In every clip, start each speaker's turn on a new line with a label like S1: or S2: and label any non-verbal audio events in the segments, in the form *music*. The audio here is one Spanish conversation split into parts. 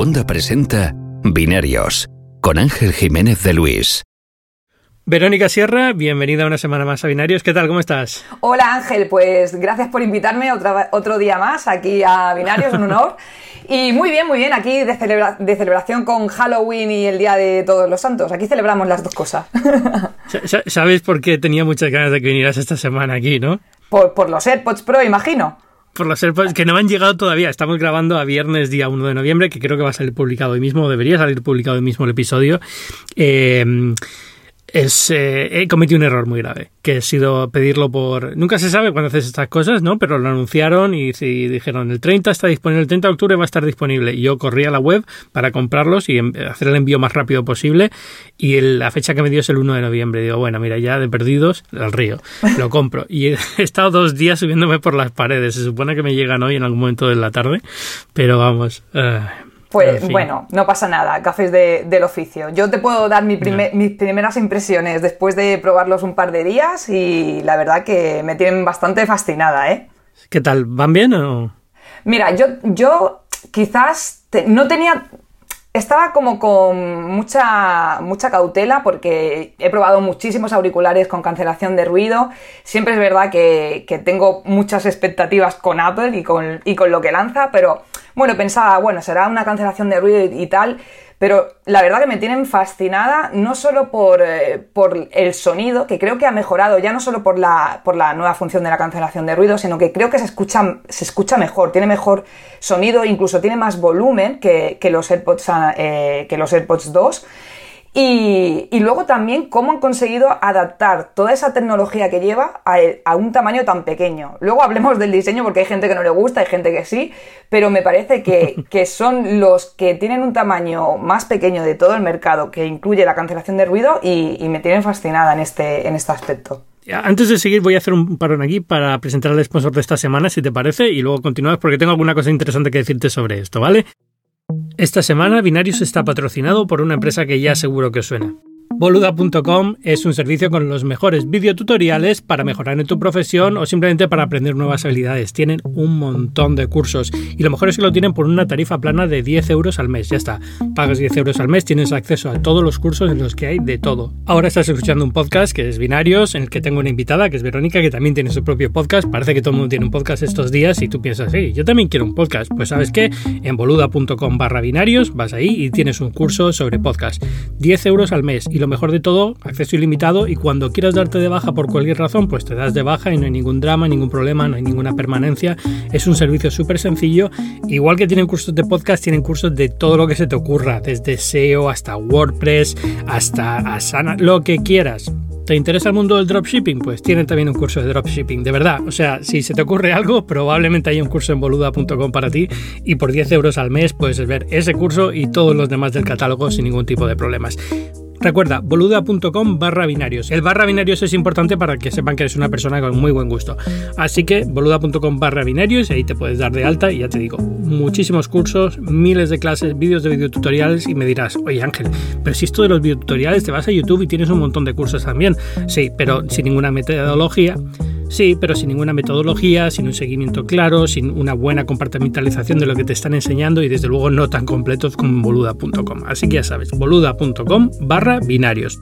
S1: Segunda presenta Binarios con Ángel Jiménez de Luis.
S2: Verónica Sierra, bienvenida una semana más a Binarios. ¿Qué tal? ¿Cómo estás?
S3: Hola Ángel, pues gracias por invitarme otro día más aquí a Binarios, un honor. *laughs* Y muy bien, muy bien, aquí de, celebración con Halloween y el Día de Todos los Santos. Aquí celebramos las dos cosas.
S2: ¿Sabes por qué tenía muchas ganas de que vinieras esta semana aquí, no?
S3: Por, por los AirPods Pro, imagino.
S2: Por los AirPods que no han llegado todavía. Estamos grabando a viernes, día 1 de noviembre, que creo que va a salir publicado hoy mismo, debería salir publicado hoy mismo el episodio. Eh, es, eh, he cometido un error muy grave, que ha sido pedirlo por... Nunca se sabe cuando haces estas cosas, ¿no? Pero lo anunciaron y, dijeron, el 30 está disponible, el 30 de octubre va a estar disponible. Y yo corrí a la web para comprarlos y hacer el envío más rápido posible. Y la fecha que me dio es el 1 de noviembre. Digo, bueno, mira, ya de perdidos, al río. Lo compro. Y he, *laughs* estado dos días subiéndome por las paredes. Se supone que me llegan hoy en algún momento de la tarde. Pero vamos... Uh,
S3: pues bueno, no pasa nada, cafés del oficio. Yo te puedo dar mis primeras impresiones después de probarlos un par de días y la verdad que me tienen bastante fascinada, ¿eh?
S2: ¿Qué tal? ¿Van bien o...?
S3: Mira, yo, yo quizás no tenía estaba como con mucha, mucha cautela porque he probado muchísimos auriculares con cancelación de ruido. Siempre es verdad que, que tengo muchas expectativas con Apple y con, y con, lo que lanza, pero bueno, pensaba, bueno, será una cancelación de ruido y tal, pero la verdad que me tienen fascinada, no solo por, eh, por, el sonido, que creo que ha mejorado, ya no solo por la, por la nueva función de la cancelación de ruido, sino que creo que se escucha, se escucha mejor, tiene mejor sonido, incluso tiene más volumen que, que los, AirPods, eh, que los AirPods 2. Y, luego también cómo han conseguido adaptar toda esa tecnología que lleva a, un tamaño tan pequeño. Luego hablemos del diseño porque hay gente que no le gusta, hay gente que sí, pero me parece que, *laughs* son los que tienen un tamaño más pequeño de todo el mercado, que incluye la cancelación de ruido y, me tienen fascinada en este, en este aspecto.
S2: Antes de seguir, voy a hacer un parón aquí para presentar al sponsor de esta semana, si te parece, y luego continuamos porque tengo alguna cosa interesante que decirte sobre esto, ¿vale? Esta semana Binarius está patrocinado por una empresa que ya seguro que os suena. Boluda.com es un servicio con los mejores videotutoriales para mejorar en tu profesión o simplemente para aprender nuevas habilidades. Tienen un montón de cursos y lo mejor es que lo tienen por una tarifa plana de 10 euros al mes. Ya está, pagas 10 euros al mes, tienes acceso a todos los cursos en los que hay de todo. Ahora estás escuchando un podcast que es Binarios, en el que tengo una invitada que es Verónica, que también tiene su propio podcast. Parece que todo el mundo tiene un podcast estos días y tú piensas, sí, yo también quiero un podcast. Pues sabes que en boluda.com barra binarios vas ahí y tienes un curso sobre podcast. 10 euros al mes y lo mejor de todo, acceso ilimitado y cuando quieras darte de baja por cualquier razón, pues te das de baja y no hay ningún drama, ningún problema, no hay ninguna permanencia. Es un servicio súper sencillo. Igual que tienen cursos de podcast, tienen cursos de todo lo que se te ocurra, desde SEO hasta WordPress, hasta Asana, lo que quieras. ¿Te interesa el mundo del dropshipping? Pues tienen también un curso de dropshipping, de verdad. O sea, si se te ocurre algo, probablemente haya un curso en boluda.com para ti y por 10 euros al mes puedes ver ese curso y todos los demás del catálogo sin ningún tipo de problemas. Recuerda, boluda.com barra binarios. El barra binarios es importante para que sepan que eres una persona con muy buen gusto. Así que boluda.com barra binarios ahí te puedes dar de alta y ya te digo, muchísimos cursos, miles de clases, vídeos de videotutoriales y me dirás, oye Ángel, pero si esto de los videotutoriales te vas a YouTube y tienes un montón de cursos también. Sí, pero sin ninguna metodología. Sí, pero sin ninguna metodología, sin un seguimiento claro, sin una buena compartimentalización de lo que te están enseñando y desde luego no tan completos como boluda.com. Así que ya sabes, boluda.com barra binarios.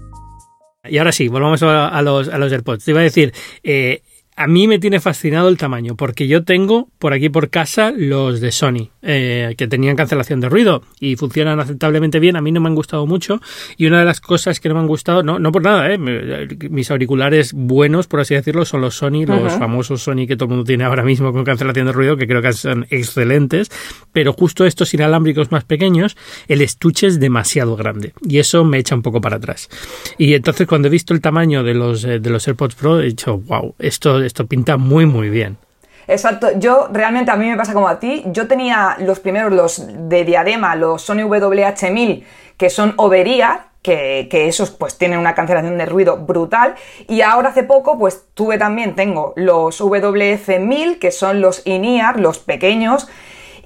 S2: Y ahora sí, volvamos a, los, a los AirPods. Te iba a decir, eh, a mí me tiene fascinado el tamaño, porque yo tengo por aquí por casa los de Sony, eh, que tenían cancelación de ruido y funcionan aceptablemente bien. A mí no me han gustado mucho y una de las cosas que no me han gustado, no, no por nada, eh, mis auriculares buenos, por así decirlo, son los Sony, los famosos Sony que todo el mundo tiene ahora mismo con cancelación de ruido, que creo que son excelentes, pero justo estos inalámbricos más pequeños, el estuche es demasiado grande y eso me echa un poco para atrás. Y entonces cuando he visto el tamaño de los, eh, de los AirPods Pro, he dicho, wow, esto esto pinta muy, muy bien.
S3: Exacto, yo realmente a mí me pasa como a ti, yo tenía los primeros, los de diadema, los Sony WH-1000, que son overear, que, que, esos pues tienen una cancelación de ruido brutal, y ahora hace poco pues tuve también, tengo los WF-1000, que son los in-ear, los pequeños,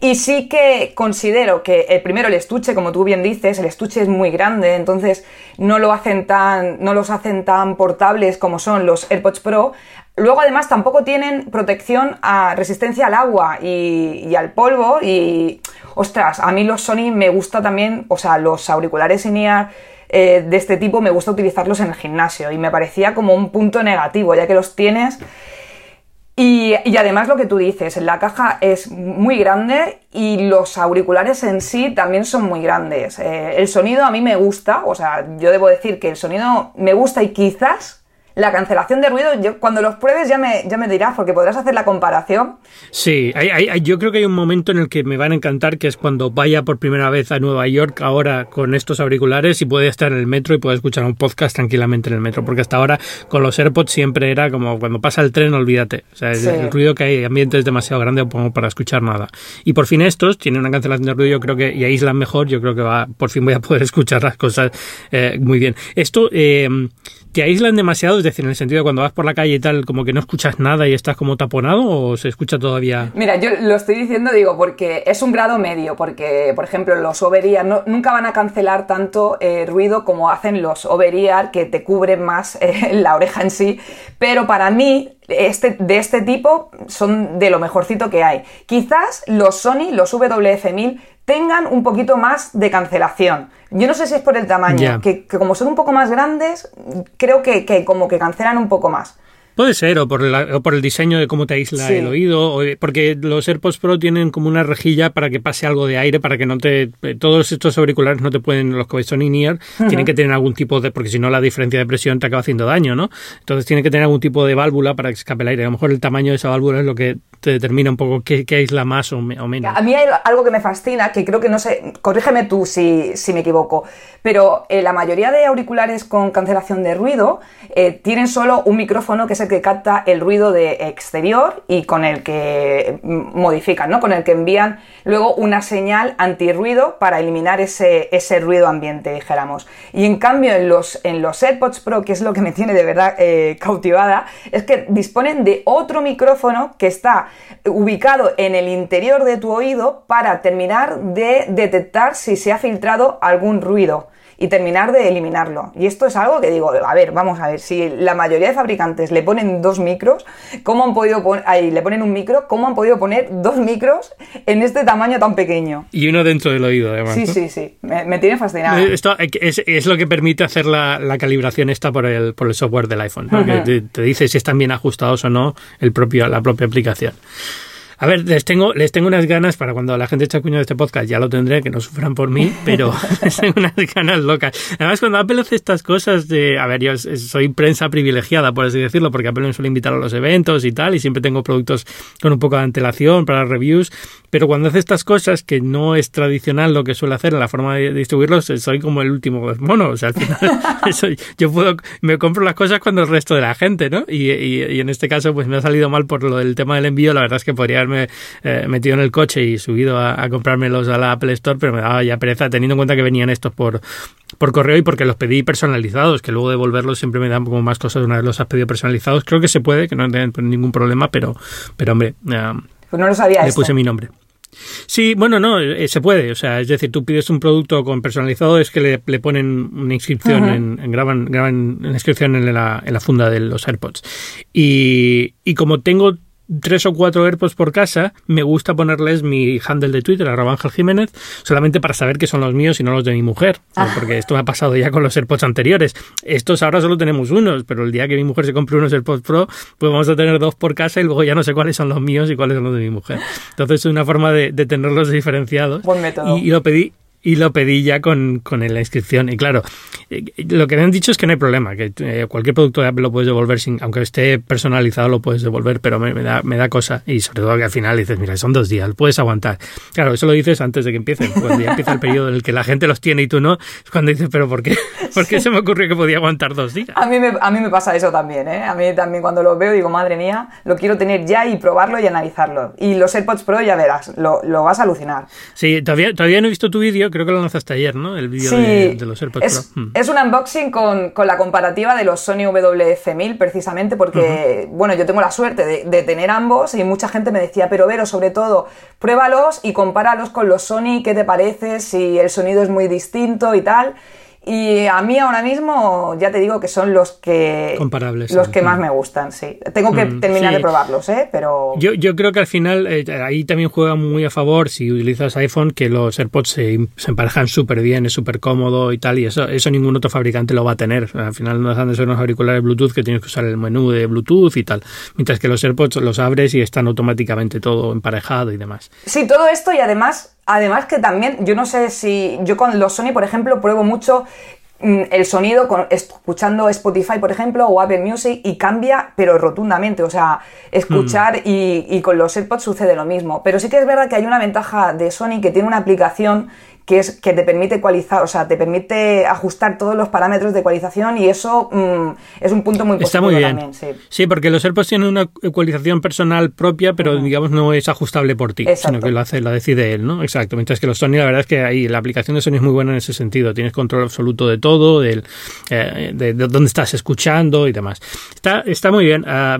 S3: y sí que considero que el primero, el estuche, como tú bien dices, el estuche es muy grande, entonces no lo hacen tan, no los hacen tan portables como son los AirPods Pro. Luego, además, tampoco tienen protección a resistencia al agua y, al polvo y ostras, a mí los Sony me gusta también, o sea, los auriculares in-ear eh, de este tipo me gusta utilizarlos en el gimnasio y me parecía como un punto negativo, ya que los tienes y, además lo que tú dices, la caja es muy grande y los auriculares en sí también son muy grandes. Eh, el sonido a mí me gusta, o sea, yo debo decir que el sonido me gusta y quizás la cancelación de ruido, yo, cuando los pruebes ya me, ya me dirás, porque podrás hacer la comparación.
S2: Sí, yo creo que hay un momento en el que me van a encantar, que es cuando vaya por primera vez a Nueva York ahora con estos auriculares y pueda estar en el metro y pueda escuchar un podcast tranquilamente en el metro, porque hasta ahora con los AirPods siempre era como cuando pasa el tren, olvídate. O sea, el, ruido que hay, ambiente es demasiado grande como para escuchar nada. Y por fin estos tienen una cancelación de ruido, yo creo que, y aíslan mejor, yo creo que va, por fin voy a poder *laughs* escuchar las cosas eh, muy bien. Esto, eh, ¿Te aíslan demasiado? Es decir, en el sentido de cuando vas por la calle y tal, como que no escuchas nada y estás como taponado o se escucha todavía.
S3: Mira, yo lo estoy diciendo, digo, porque es un grado medio, porque, por ejemplo, los over nunca van a cancelar tanto eh, ruido como hacen los over que te cubren más *laughs* eh, la oreja en sí, pero para mí este, de este tipo son de lo mejorcito que hay. Quizás los Sony, los WF-1000, tengan un poquito más de cancelación. Yo no sé si es por el tamaño, que, como son un poco más grandes, creo que, que como que cancelan un poco más.
S2: Puede ser, o por, por el diseño de cómo te aísla el oído, o porque los AirPods Pro tienen como una rejilla para que pase algo de aire, para que no te... Todos estos auriculares no te pueden, los que son in-ear, tienen que tener algún tipo de... porque si no la diferencia de presión te acaba haciendo daño, ¿no? Entonces tiene que tener algún tipo de válvula para que escape el aire. A lo mejor el tamaño de esa válvula es lo que te determina un poco qué, qué aísla más o, menos.
S3: A mí hay algo que me fascina, que creo que no sé, corrígeme tú si, si me equivoco, pero eh, la mayoría de auriculares con cancelación de ruido eh, tienen solo un micrófono que es que capta el ruido de exterior y con el que modifican, ¿no? Con el que envían luego una señal antirruido para eliminar ese, ese ruido ambiente, dijéramos. Y en cambio en los, en los AirPods Pro, que es lo que me tiene de verdad eh, cautivada, es que disponen de otro micrófono que está ubicado en el interior de tu oído para terminar de detectar si se ha filtrado algún ruido y terminar de eliminarlo. Y esto es algo que digo, a ver, vamos a ver, si la mayoría de fabricantes le ponen dos micros, ¿cómo han podido poner, ahí le ponen un micro, cómo han podido poner dos micros en este tamaño tan pequeño?
S2: Y uno dentro del oído, además.
S3: Sí, sí, sí, me, tiene fascinado.
S2: Eh, esto es, lo que permite hacer la, calibración esta por el, por el software del iPhone, que te, dice si están bien ajustados o no el propio, la propia aplicación. A ver, les tengo, les tengo unas ganas para cuando la gente eche cuño de este podcast, ya lo tendré, que no sufran por mí, *laughs* pero *laughs* les tengo unas ganas locas. Además, cuando Apple hace estas cosas de, a ver, yo soy prensa privilegiada, por así decirlo, porque Apple me suele invitar a los eventos y tal, y siempre tengo productos con un poco de antelación para reviews, pero cuando hace estas cosas que no es tradicional lo que suele hacer en la forma de distribuirlos, soy como el último mono, o sea, al final *laughs* yo puedo, me compro las cosas cuando el resto de la gente, ¿no? Y, y, en este caso, pues me ha salido mal por lo del tema del envío, la verdad es que podría haberme eh, metido en el coche y subido a, comprármelos a la Apple Store, pero me daba ya pereza, teniendo en cuenta que venían estos por, por correo y porque los pedí personalizados, que luego devolverlos siempre me dan como más cosas una vez los has pedido personalizados. Creo que se puede, que no tengan ningún problema, pero, pero hombre,
S3: pues no lo sabía.
S2: Le puse mi nombre. Sí, bueno, no, eh, se puede. O sea, es decir, tú pides un producto con personalizado, es que le, le ponen una inscripción, en, graban, graban una inscripción en la, en la funda de los AirPods. Y, y como tengo tres o cuatro AirPods por casa, me gusta ponerles mi handle de Twitter, arroba Ángel Jiménez, solamente para saber que son los míos y no los de mi mujer. Ah. Porque esto me ha pasado ya con los AirPods anteriores. Estos ahora solo tenemos unos, pero el día que mi mujer se compre unos AirPods Pro, pues vamos a tener dos por casa y luego ya no sé cuáles son los míos y cuáles son los de mi mujer. Entonces es una forma de, tenerlos diferenciados.
S3: Buen método.
S2: y, lo pedí y lo pedí ya con, con la inscripción. Y claro, eh, lo que me han dicho es que no hay problema, que eh, cualquier producto de Apple lo puedes devolver, sin, aunque esté personalizado lo puedes devolver, pero me, da, me da cosa. Y sobre todo que al final dices, mira, son dos días, puedes aguantar. Claro, eso lo dices antes de que empiece. Cuando ya empieza el periodo en el que la gente los tiene y tú no, es cuando dices, pero ¿por qué? *laughs* ¿Por qué se me ocurrió que podía aguantar dos días?
S3: A mí me, a mí me pasa eso también, ¿eh? A mí también cuando lo veo digo, madre mía, lo quiero tener ya y probarlo y analizarlo. Y los AirPods Pro ya verás, lo, lo vas a alucinar.
S2: Sí, todavía, todavía no he visto tu vídeo, creo que lo hasta ayer, ¿no? El vídeo de, los AirPods
S3: es, Pro. Hmm. Es un unboxing con, la comparativa de los Sony WF-1000, precisamente porque, bueno, yo tengo la suerte de, tener ambos y mucha gente me decía, pero Vero, sobre todo, pruébalos y compáralos con los Sony, ¿qué te parece? Si el sonido es muy distinto y tal. Y a mí ahora mismo, ya te digo que son los que.
S2: Comparables.
S3: Los que más me gustan, sí. Tengo que
S2: Mm,
S3: terminar
S2: sí.
S3: de probarlos, ¿eh? Pero.
S2: Yo, yo creo que al final eh, ahí también juega muy a favor si utilizas iPhone que los AirPods se, se emparejan súper bien, es súper cómodo y tal, y eso, eso ningún otro fabricante lo va a tener. Al final no dejan de ser unos auriculares Bluetooth que tienes que usar el menú de Bluetooth y tal. Mientras que los AirPods los abres y están automáticamente todo emparejado y demás.
S3: Sí, todo esto y además, además que también, yo no sé si yo con los Sony, por ejemplo, pruebo mucho mm, el sonido con, escuchando Spotify, por ejemplo, o Apple Music y cambia, pero rotundamente. O sea, escuchar y, y con los AirPods sucede lo mismo. Pero sí que es verdad que hay una ventaja de Sony que tiene una aplicación que es que te permite ecualizar, o sea, te permite ajustar todos los parámetros de ecualización y eso mm, es un punto muy
S2: Está
S3: positivo
S2: muy bien.
S3: también, sí.
S2: Sí, porque los AirPods tienen una ecualización personal propia, pero digamos no es ajustable por ti,
S3: Exacto.
S2: sino que lo hace, la decide él, ¿no? Exacto. Mientras que los Sony, la verdad es que ahí la aplicación de Sony es muy buena en ese sentido. Tienes control absoluto de todo, del, eh, de, de dónde estás escuchando y demás. Está, está muy bien. Ah,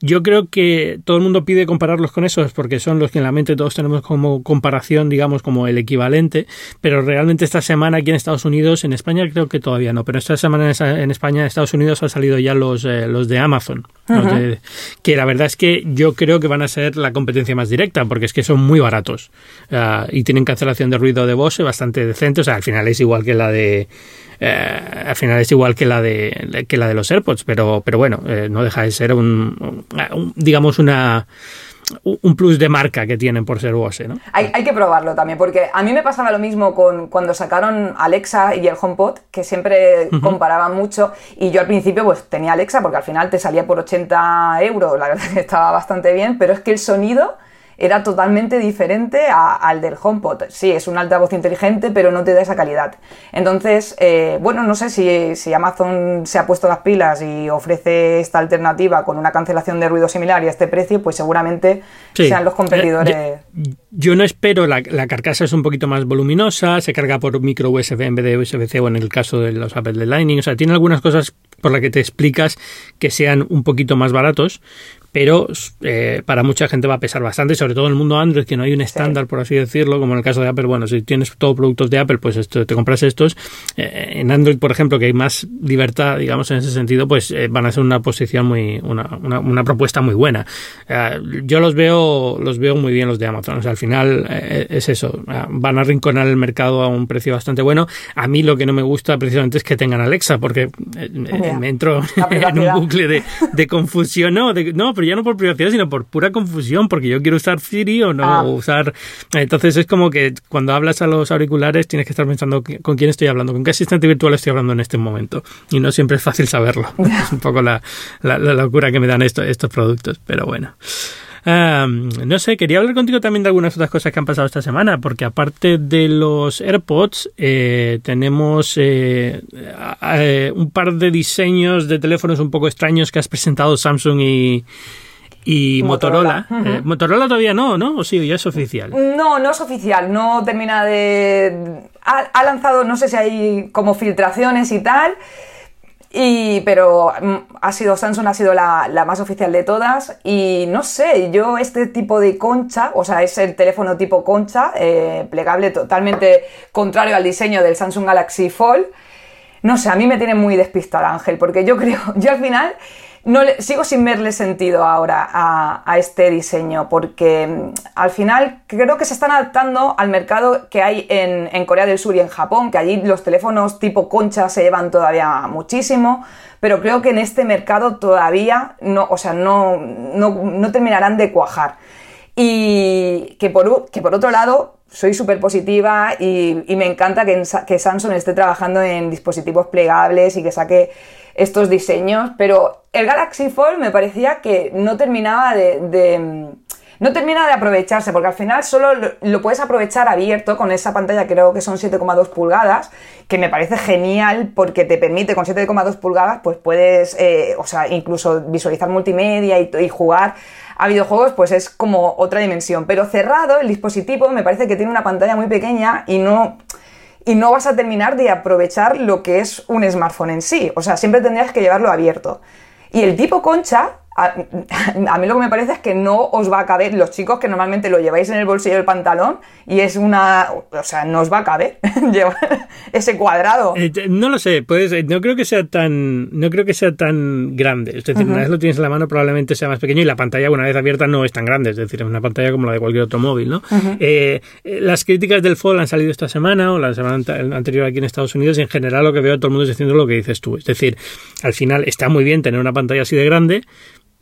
S2: yo creo que todo el mundo pide compararlos con esos porque son los que en la mente todos tenemos como comparación, digamos, como el equivalente, pero realmente esta semana aquí en Estados Unidos, en España creo que todavía no, pero esta semana en España, en Estados Unidos han salido ya los, eh, los de Amazon, los de- que la verdad es que yo creo que van a ser la competencia más directa, porque es que son muy baratos. Ah, y tienen cancelación de ruido de Bose bastante decente, o sea, al final es igual que la de... eh, al final es igual que la de que la de los AirPods, pero pero bueno, eh, no deja de ser un, un- digamos una un plus de marca que tienen por ser Bose, ¿no?
S3: Hay, hay que probarlo también, porque a mí me pasaba lo mismo con cuando sacaron Alexa y el HomePod, que siempre comparaban mucho, y yo al principio pues tenía Alexa porque al final te salía por 80 euros, la verdad *laughs* que estaba bastante bien, pero es que el sonido era totalmente diferente a- al del HomePod. Sí, es un altavoz inteligente, pero no te da esa calidad. Entonces, eh, bueno, no sé si, si Amazon se ha puesto las pilas y ofrece esta alternativa con una cancelación de ruido similar y a este precio, pues seguramente
S2: Sí.
S3: sean los competidores.
S2: Eh, yo, yo no espero, la, la carcasa es un poquito más voluminosa, se carga por micro USB en vez de USB-C o en el caso de los Apple de Lightning, o sea, tiene algunas cosas por las que te explicas que sean un poquito más baratos, pero eh, para mucha gente va a pesar bastante, sobre todo en el mundo Android, que no hay un estándar, por así decirlo, como en el caso de Apple, bueno, si tienes todo productos de Apple, pues esto, te compras estos. Eh, en Android, por ejemplo, que hay más libertad, digamos, en ese sentido, pues eh, van a ser una posición muy, una, una, una propuesta muy buena. Yo los veo, los veo muy bien los de Amazon. O sea, al final es eso. Eh, Van a rinconar el mercado a un precio bastante bueno. A mí lo que no me gusta precisamente es que tengan Alexa, porque me entro *laughs* en un bucle de, de confusión. No, de- no, pero ya no por privacidad, sino por pura confusión, porque yo quiero usar Siri o no
S3: Ah.
S2: o usar. Entonces es como que cuando hablas a los auriculares tienes que estar pensando con quién estoy hablando, con qué asistente virtual estoy hablando en este momento. Y no siempre es fácil saberlo. *laughs* Es un poco la, la- la locura que me dan esto- estos productos, pero bueno. Um, no sé, quería hablar contigo también de algunas otras cosas que han pasado esta semana, porque aparte de los AirPods, eh, tenemos eh, a- un par de diseños de teléfonos un poco extraños que has presentado Samsung y, y Motorola.
S3: Motorola.
S2: Eh, Motorola todavía no, ¿no? O sí, ya es oficial.
S3: No, no es oficial, no termina de... Ha, ha lanzado, no sé si hay como filtraciones y tal, y, pero mm, ha sido, Samsung ha sido la, la más oficial de todas y no sé, yo este tipo de concha, o sea, es el teléfono tipo concha, eh, plegable totalmente contrario al diseño del Samsung Galaxy Fold, no sé, a mí me tiene muy despistada Ángel, porque yo *laughs* creo, yo al final no le- sigo sin verle sentido ahora a, este diseño, porque mm, al final creo que se están adaptando al mercado que hay en, Corea del Sur y en Japón, que allí los teléfonos tipo concha se llevan todavía muchísimo, pero creo que en este mercado todavía no, o sea, no, no, no terminarán de cuajar. Y que por, que por otro lado, soy súper positiva y, me encanta que, Samsung esté trabajando en dispositivos plegables y que saque estos diseños, pero el Galaxy Fold me parecía que no terminaba de, no termina de aprovecharse, porque al final solo lo, puedes aprovechar abierto con esa pantalla, creo que son 7,2 pulgadas, que me parece genial porque te permite con 7,2 pulgadas, pues puedes, eh, o sea, incluso visualizar multimedia y jugar a videojuegos, pues es como otra dimensión. Pero cerrado, el dispositivo me parece que tiene una pantalla muy pequeña y no y no vas a terminar de aprovechar lo que es un smartphone en sí. O sea, siempre tendrías que llevarlo abierto. Y el tipo concha, *laughs* a, mí lo que me parece es que no os va a caber, los chicos que normalmente lo lleváis en el bolsillo del pantalón y es una, o sea, no os va a caber *laughs* llevar ese cuadrado.
S2: Eh, no lo sé, pues no creo que sea tan, no creo que sea tan grande. Es decir, una vez lo tienes en la mano probablemente sea más pequeño y la pantalla una vez abierta no es tan grande, es decir, es una pantalla como la de cualquier otro móvil, ¿no? Eh, eh, las críticas del Fold han salido esta semana o la semana anterior aquí en Estados Unidos y en general lo que veo todo el mundo es diciendo lo que dices tú. Es decir, al final está muy bien tener una pantalla así de grande,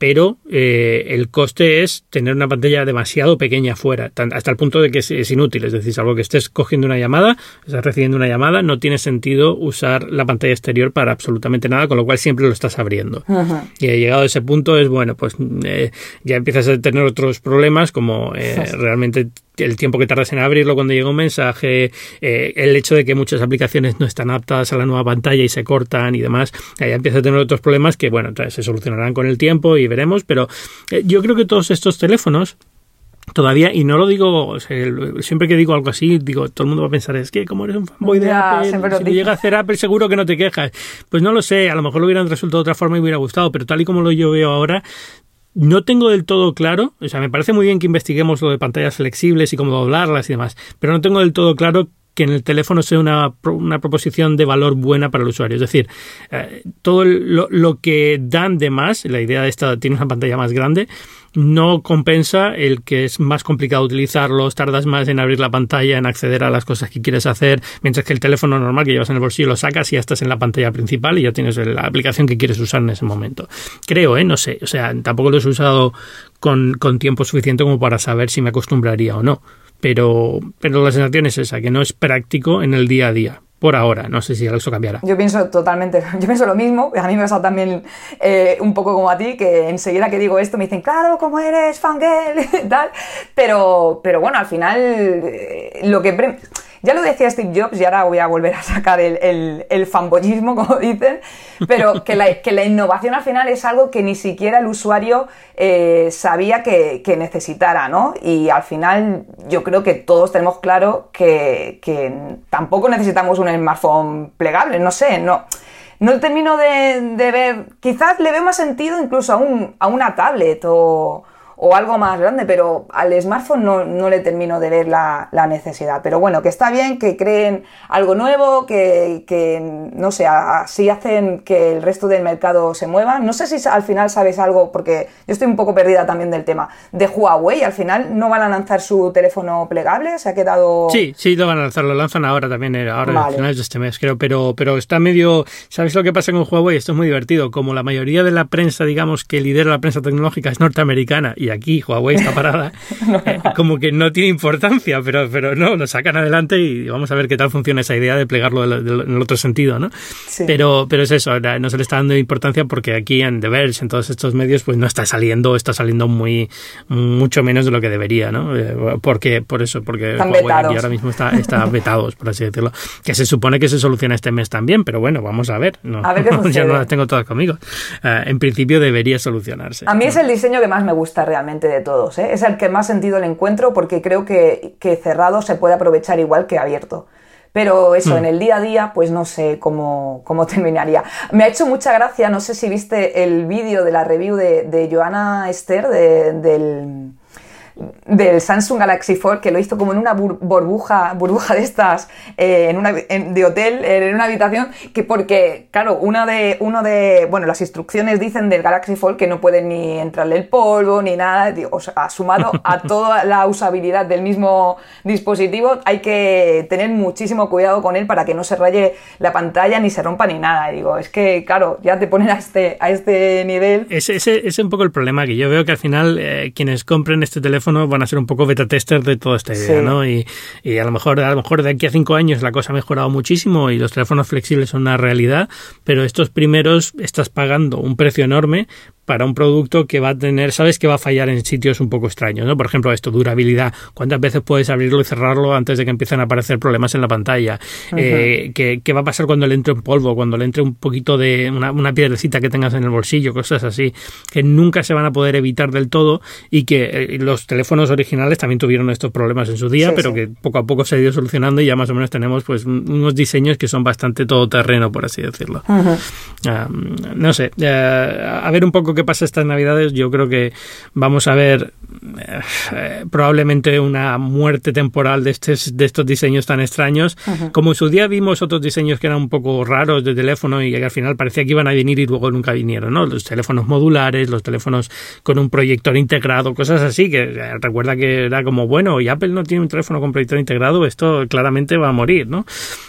S2: pero eh, el coste es tener una pantalla demasiado pequeña fuera, hasta el punto de que es, inútil. Es decir, salvo que estés cogiendo una llamada, estás recibiendo una llamada, no tiene sentido usar la pantalla exterior para absolutamente nada, con lo cual siempre lo estás abriendo. Y llegado a ese punto es, bueno, pues eh, ya empiezas a tener otros problemas como eh, realmente el tiempo que tardas en abrirlo cuando llega un mensaje, eh, el hecho de que muchas aplicaciones no están adaptadas a la nueva pantalla y se cortan y demás, ahí empieza a tener otros problemas que, bueno, se solucionarán con el tiempo y veremos, pero eh, yo creo que todos estos teléfonos todavía, y no lo digo, siempre que digo algo así, digo, todo el mundo va a pensar, es que como eres un fanboy de Apple, si llega a hacer Apple seguro que no te quejas. Pues no lo sé, a lo mejor lo hubieran resuelto de otra forma y hubiera gustado, pero tal y como lo yo veo ahora, no tengo del todo claro, o sea, me parece muy bien que investiguemos lo de pantallas flexibles y cómo doblarlas y demás, pero no tengo del todo claro que en el teléfono sea una, una proposición de valor buena para el usuario. Es decir, eh, todo lo, lo, que dan de más, la idea de esta tiene una pantalla más grande, no compensa el que es más complicado utilizarlos, tardas más en abrir la pantalla, en acceder a las cosas que quieres hacer, mientras que el teléfono normal que llevas en el bolsillo lo sacas y ya estás en la pantalla principal y ya tienes la aplicación que quieres usar en ese momento. Creo, ¿eh? No sé, o sea, tampoco lo he usado con, con tiempo suficiente como para saber si me acostumbraría o no. Pero, pero la sensación es esa, que no es práctico en el día a día por ahora. No sé si eso cambiará.
S3: Yo pienso totalmente, *laughs* yo pienso lo mismo. A mí me pasa también eh, un poco como a ti, que enseguida que digo esto me dicen, claro, ¿cómo eres, fangirl? *laughs* tal. Pero, pero bueno, al final eh, lo que ya lo decía Steve Jobs y ahora voy a volver a sacar el, fanboyismo, como dicen, pero que la, que la, innovación al final es algo que ni siquiera el usuario eh, sabía que, necesitara, ¿no? Y al final yo creo que todos tenemos claro que, tampoco necesitamos un smartphone plegable, no sé, no no termino de, de, ver, quizás le veo más sentido incluso a, un, a una tablet o, o algo más grande, pero al smartphone no, le termino de ver la, necesidad. Pero bueno, que está bien que creen algo nuevo, que, no sé, así hacen que el resto del mercado se mueva. No sé si al final sabes algo, porque yo estoy un poco perdida también del tema, de Huawei. Al final no van a lanzar su teléfono plegable, se ha quedado...
S2: Sí, sí, lo van a lanzar, lo lanzan ahora también, eh, ahora a finales de este mes, creo, pero, pero está medio... ¿Sabes lo que pasa con Huawei? Esto es muy divertido. Como la mayoría de la prensa, digamos, que lidera la prensa tecnológica es norteamericana y aquí Huawei está parada, *laughs* eh, como que no tiene importancia, pero, pero no, lo sacan adelante y vamos a ver qué tal funciona esa idea de plegarlo en el otro sentido, ¿no? Pero, pero es eso, no se le está dando importancia porque aquí en The Verge, en todos estos medios, pues no está saliendo, está saliendo muy, mucho menos de lo que debería, ¿no? Eh, porque, por eso, porque Huawei aquí ahora mismo está, está *laughs* vetados, por así decirlo. Que se supone que se soluciona este mes también, pero bueno, vamos a ver. No,
S3: a ver qué *laughs*
S2: ya no las tengo todas conmigo. Eh, en principio debería solucionarse.
S3: A mí es el diseño que más me gusta realmente de todos. ¿eh? Es el que más sentido le encuentro porque creo que, cerrado se puede aprovechar igual que abierto. Pero eso, hmm. en el día a día, pues no sé cómo, cómo, *laughs* terminaría. Me ha hecho mucha gracia, no sé si viste el vídeo de la review de, de Joana Esther del del Samsung Galaxy Fold que lo hizo como en una burbuja, burbuja de estas, eh, en una, de hotel, en una habitación, que porque, claro, una de, uno de, bueno, las instrucciones dicen del Galaxy Fold que no puede ni entrarle el polvo ni nada, o sea, sumado a *laughs* toda la usabilidad del mismo dispositivo, hay que tener muchísimo cuidado con él para que no se raye la pantalla ni se rompa ni nada. digo, es que, claro, ya te ponen a este, a este nivel.
S2: Ese, ese, es un poco el problema, que yo veo que al final eh, quienes compren este teléfono van a ser un poco beta tester de toda esta idea, ¿no? Y, y, a lo mejor a lo mejor de aquí a cinco años la cosa ha mejorado muchísimo y los teléfonos flexibles son una realidad, pero estos primeros estás pagando un precio enorme para un producto que va a tener, sabes que va a fallar en sitios un poco extraños, ¿no? Por ejemplo, esto, durabilidad. ¿Cuántas veces puedes abrirlo y cerrarlo antes de que empiecen a aparecer problemas en la pantalla? Eh, ¿qué, va a pasar cuando le entre un polvo? Cuando le entre un poquito de una, una, piedrecita que tengas en el bolsillo, cosas así, que nunca se van a poder evitar del todo y que eh, los teléfonos originales también tuvieron estos problemas en su día, pero que poco a poco se ha ido solucionando y ya más o menos tenemos pues unos diseños que son bastante todoterreno, por así decirlo. no sé, a ver un poco poco que pasa estas navidades, yo creo que vamos a ver eh, probablemente una muerte temporal de, estos, de estos diseños tan extraños. Como en su día vimos otros diseños que eran un poco raros de teléfono y que al final parecía que iban a venir y luego nunca vinieron, ¿no? Los teléfonos modulares, los teléfonos con un proyector integrado, cosas así, que eh, recuerda que era como, bueno, y Apple no tiene un teléfono con proyector integrado, esto claramente va a morir, ¿no?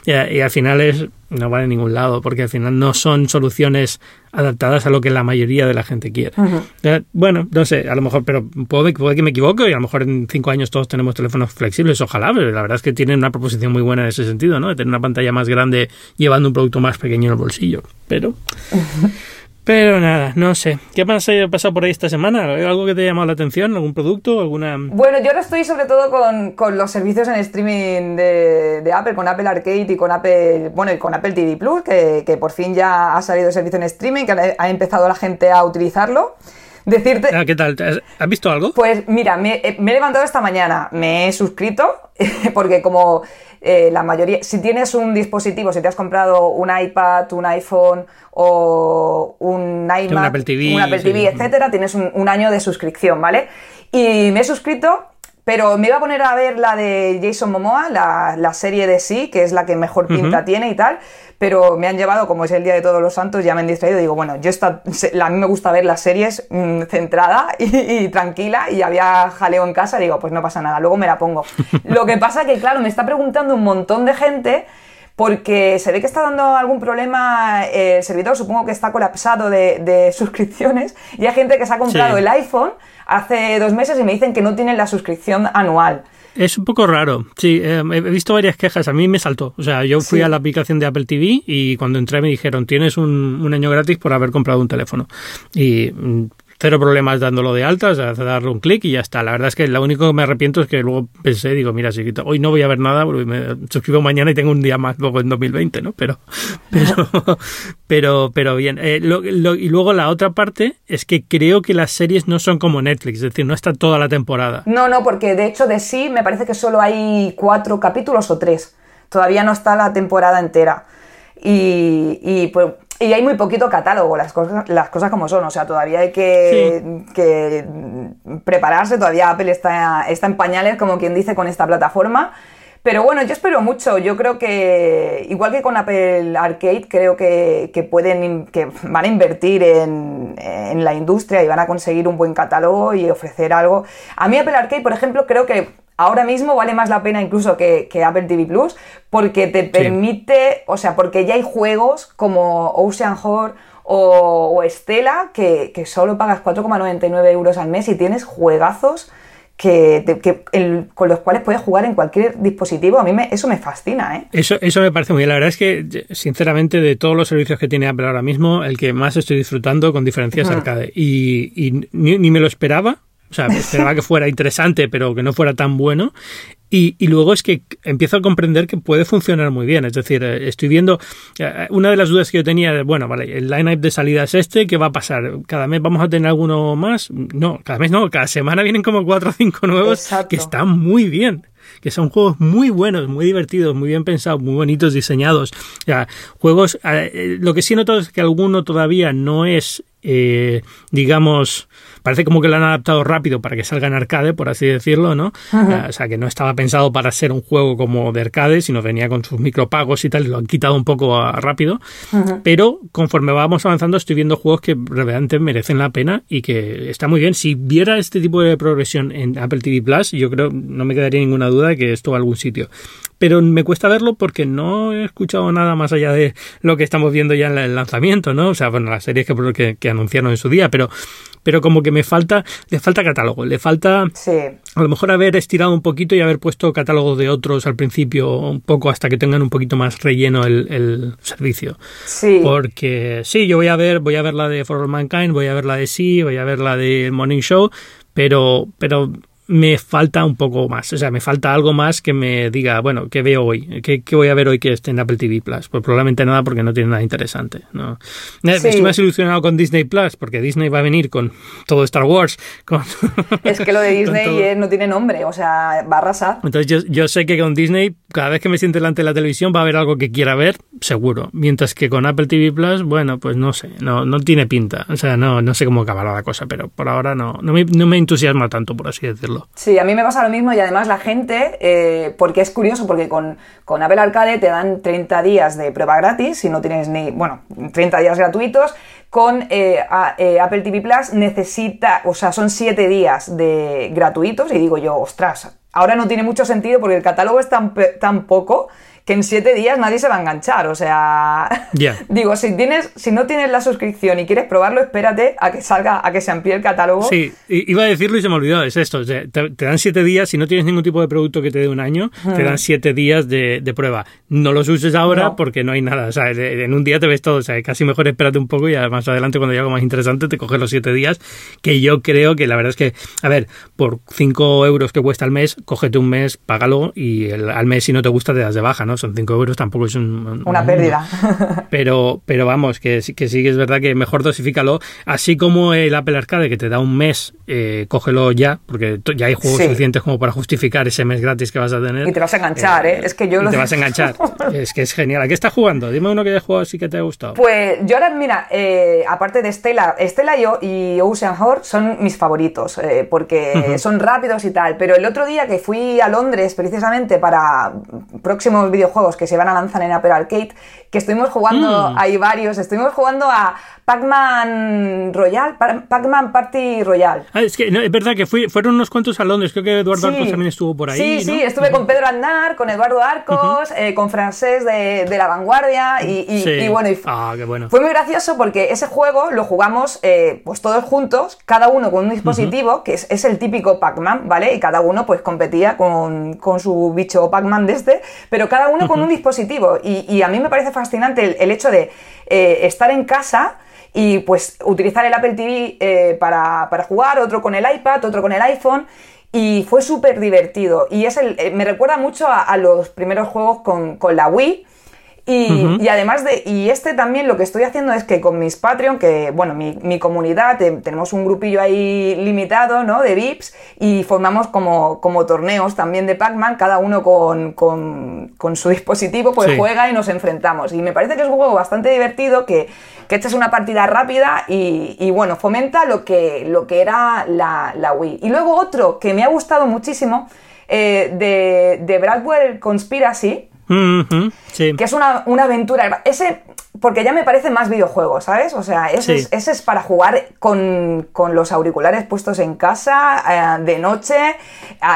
S2: y al final es no va a ningún lado, porque al final no son soluciones adaptadas a lo que la mayoría de la gente quiere. Bueno, no sé, a lo mejor, pero puede, puede, que me equivoque y a lo mejor en cinco años todos tenemos teléfonos flexibles, ojalá, pero la verdad es que tienen una proposición muy buena en ese sentido, ¿no? De tener una pantalla más grande llevando un producto más pequeño en el bolsillo. Pero... Pero nada, no sé. ¿Qué más ha pasado por ahí esta semana? ¿Algo que te ha llamado la atención? ¿Algún producto? ¿Alguna...?
S3: Bueno, yo ahora estoy sobre todo con, los servicios en streaming de, Apple, con Apple Arcade y con Apple, bueno, y con Apple TV Plus, que, por fin ya ha salido el servicio en streaming, que ha, empezado la gente a utilizarlo. Decirte...
S2: Ah, ¿Qué tal? ¿Has visto algo?
S3: Pues mira, me, eh, me he levantado esta mañana, me he suscrito, *laughs* porque como eh, la mayoría, si tienes un dispositivo, si te has comprado un iPad, un iPhone o un iMac, un Apple TV, TV etcétera, tienes un, año de suscripción, ¿vale? Y me he suscrito pero me iba a poner a ver la de Jason Momoa, la, serie de sí, que es la que mejor pinta tiene y tal, pero me han llevado, como es el Día de Todos los Santos, ya me han distraído. Digo, bueno, yo esta, a mí me gusta ver las series mm, centrada *laughs* y, tranquila y había jaleo en casa. Digo, pues no pasa nada, luego me la pongo. Lo que pasa que, claro, me está preguntando un montón de gente porque se ve que está dando algún problema el servidor, supongo que está colapsado de, *laughs* suscripciones y hay gente que se ha comprado el iPhone hace dos meses y me dicen que no tienen la suscripción anual.
S2: Es un poco raro, sí, eh, he visto varias quejas, a mí me saltó, o sea, yo fui a la aplicación de Apple TV y cuando entré me dijeron, tienes un, un año gratis por haber comprado un teléfono. Y mm, cero problemas dándolo de alta, o sea, darle un clic y ya está. La verdad es que lo único que me arrepiento es que luego pensé, digo, mira, si hoy no voy a ver nada, porque me suscribo mañana y tengo un día más luego en 2020, ¿no? Pero, *laughs* pero, pero, pero bien. Eh, y luego la otra parte es que creo que las series no son como Netflix, es decir, no está toda la temporada.
S3: No, no, porque de hecho de sí me parece que solo hay cuatro capítulos o tres. Todavía no está la temporada entera. Y, y pues y hay muy poquito catálogo, las cosas, las cosas como son. O sea, todavía hay que, que prepararse, todavía Apple está, está en pañales, como quien dice, con esta plataforma. Pero bueno, yo espero mucho. Yo creo que, igual que con Apple Arcade, creo que, que pueden, que van a invertir en, en, la industria y van a conseguir un buen catálogo y ofrecer algo. A mí Apple Arcade, por ejemplo, creo que ahora mismo vale más la pena incluso que, Apple TV Plus porque te permite, o sea, porque ya hay juegos como Ocean Horror o, o Estela que, solo pagas 4,99 euros al mes y tienes juegazos que, con los cuales puedes jugar en cualquier dispositivo. A mí me, eso me fascina. ¿eh?
S2: Eso, eso me parece muy bien. La verdad es que, sinceramente, de todos los servicios que tiene Apple ahora mismo, el que más estoy disfrutando con diferencias arcade. Y, y ni, me lo esperaba o sea, esperaba que fuera interesante, pero que no fuera tan bueno. Y, y, luego es que empiezo a comprender que puede funcionar muy bien. Es decir, eh, estoy viendo. Eh, una de las dudas que yo tenía, bueno, vale, el line-up de salida es este, ¿qué va a pasar? ¿Cada mes vamos a tener alguno más? No, cada mes no, cada semana vienen como cuatro o cinco nuevos que están muy bien que son juegos muy buenos, muy divertidos, muy bien pensados, muy bonitos diseñados. O sea, juegos, eh, lo que sí noto es que alguno todavía no es, digamos, parece como que lo han adaptado rápido para que salga en arcade, por así decirlo, ¿no? O sea, que no estaba pensado para ser un juego como de arcade, sino venía con sus micropagos y tal, y lo han quitado un poco rápido. Pero conforme vamos avanzando, estoy viendo juegos que realmente merecen la pena y que está muy bien. Si viera este tipo de progresión en Apple TV Plus, yo creo, no me quedaría ninguna duda de que esto va a algún sitio pero me cuesta verlo porque no he escuchado nada más allá de lo que estamos viendo ya en el lanzamiento, ¿no? O sea, bueno, las series que, que anunciaron en su día, pero pero como que me falta, le falta catálogo, le falta a lo mejor haber estirado un poquito y haber puesto catálogo de otros al principio un poco hasta que tengan un poquito más relleno el, el servicio.
S3: Sí.
S2: Porque sí, yo voy a ver, voy a ver la de For All Mankind, voy a ver la de Sí, voy a ver la de Morning Show, pero, pero me falta un poco más. O sea, me falta algo más que me diga, bueno, ¿qué veo hoy? ¿Qué, voy a ver hoy que esté en Apple TV Plus? Pues probablemente nada porque no tiene nada interesante. ¿no? Eh, estoy más ilusionado con Disney Plus porque Disney va a venir con todo Star Wars.
S3: Es que lo de *laughs* Disney no tiene nombre, o sea, va a arrasar.
S2: Entonces yo, yo sé que con Disney cada vez que me siente delante de la televisión va a haber algo que quiera ver, seguro. Mientras que con Apple TV Plus, bueno, pues no sé, no, no tiene pinta. O sea, no, no sé cómo acabará la cosa, pero por ahora no, no, me, no me entusiasma tanto, por así decirlo.
S3: Sí, a mí me pasa lo mismo y además la gente, eh, porque es curioso, porque con, con Apple Arcade te dan 30 días de prueba gratis, si no tienes ni, bueno, 30 días gratuitos, con eh, eh, Apple TV Plus necesita, o sea, son 7 días de gratuitos y digo yo, ostras, ahora no tiene mucho sentido porque el catálogo es tan, tan poco que en siete días nadie se va a enganchar. O sea, *laughs* digo, si tienes, si no tienes la suscripción y quieres probarlo, espérate a que salga, a que se amplíe el catálogo.
S2: Sí, iba a decirlo y se me olvidó, es esto, te, dan siete días, si no tienes ningún tipo de producto que te dé un año, te dan siete días de, prueba. No los uses ahora porque no hay nada, o sea, en un día te ves todo, o sea, casi mejor espérate un poco y además adelante cuando haya algo más interesante te coges los siete días, que yo creo que la verdad es que, a ver, por cinco euros que cuesta al mes, cógete un mes, págalo y al mes si no te gusta te das de baja, ¿no? Son 5 euros, tampoco es
S3: una pérdida. *laughs*
S2: Pero, pero vamos, que, que sí que es verdad que mejor dosifícalo. Así como el Apple Arcade, que te da un mes, eh, cógelo ya, porque ya hay juegos suficientes como para justificar ese mes gratis que vas a tener.
S3: Y te vas a enganchar, ¿eh? Es que yo
S2: lo... Te vas a enganchar. *laughs* es que es genial. ¿A qué estás jugando? Dime uno que hayas jugado así que te ha gustado.
S3: Pues yo ahora, mira, eh, aparte de Stella, Stella y, y Ocean Horror son mis favoritos, eh, porque son rápidos y tal. Pero el otro día que fui a Londres precisamente para próximos videos juegos que se van a lanzar en Apple Arcade, que estuvimos jugando, mm. hay varios, estuvimos jugando a Pac-Man Royal, Pac-Man Party Royal.
S2: Ah, es que es verdad que fui, fueron unos cuantos a Londres, creo que Eduardo Arcos también estuvo por ahí.
S3: Sí, sí, estuve con Pedro Andar, con Eduardo Arcos, eh, con Francés de, La Vanguardia y, bueno,
S2: ah, qué bueno,
S3: fue muy gracioso porque ese juego lo jugamos eh, pues todos juntos, cada uno con un dispositivo, que es, el típico Pac-Man, ¿vale? Y cada uno pues competía con, su bicho Pac-Man de este, pero cada uno con un dispositivo. Y, a mí me parece fascinante el, hecho de eh, estar en casa y pues utilizar el Apple TV eh, para, jugar, otro con el iPad, otro con el iPhone. Y fue súper divertido. Y es el, eh, me recuerda mucho a, los primeros juegos con, con la Wii y, además de, y este también lo que estoy haciendo es que con mis Patreon, que bueno, mi, comunidad, tenemos un grupillo ahí limitado, ¿no? De VIPs y formamos como, como torneos también de Pac-Man, cada uno con, con, su dispositivo, pues juega y nos enfrentamos. Y me parece que es un juego bastante divertido, que, que echas una partida rápida y, bueno, fomenta lo que, lo que era la, la, Wii. Y luego otro que me ha gustado muchísimo, eh, de, de Bradwell Conspiracy, que es una, aventura. Ese, porque ya me parece más videojuego, ¿sabes? O sea, ese, es, para jugar con, los auriculares puestos en casa, eh, de noche,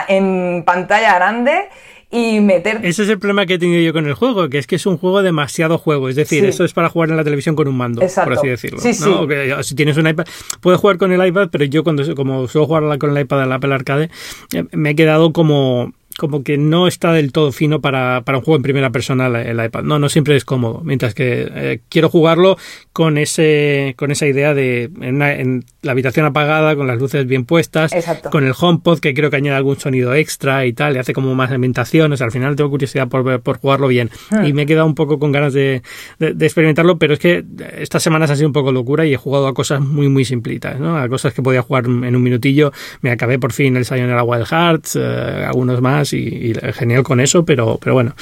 S3: en pantalla grande y meter...
S2: Ese es el problema que he tenido yo con el juego, que es que es un juego demasiado juego. Es decir, eso es para jugar en la televisión con un mando, por así decirlo. si tienes un iPad, puedes jugar con el iPad, pero yo cuando como suelo jugar con el iPad en la Apple Arcade, eh, me he quedado como como que no está del todo fino para, para un juego en primera persona el, iPad. No, no siempre es cómodo. Mientras que eh, quiero jugarlo con ese con esa idea de en, la habitación apagada, con las luces bien puestas, con el HomePod que creo que añade algún sonido extra y tal, y hace como más ambientación. O sea, al final tengo curiosidad por, por jugarlo bien. Hmm. Y me he quedado un poco con ganas de, de, experimentarlo, pero es que estas semanas han sido un poco locura y he jugado a cosas muy, muy simplitas, ¿no? A cosas que podía jugar en un minutillo. Me acabé por fin el Sayonara Wild Hearts, eh, algunos más y, genial con eso, pero, pero bueno.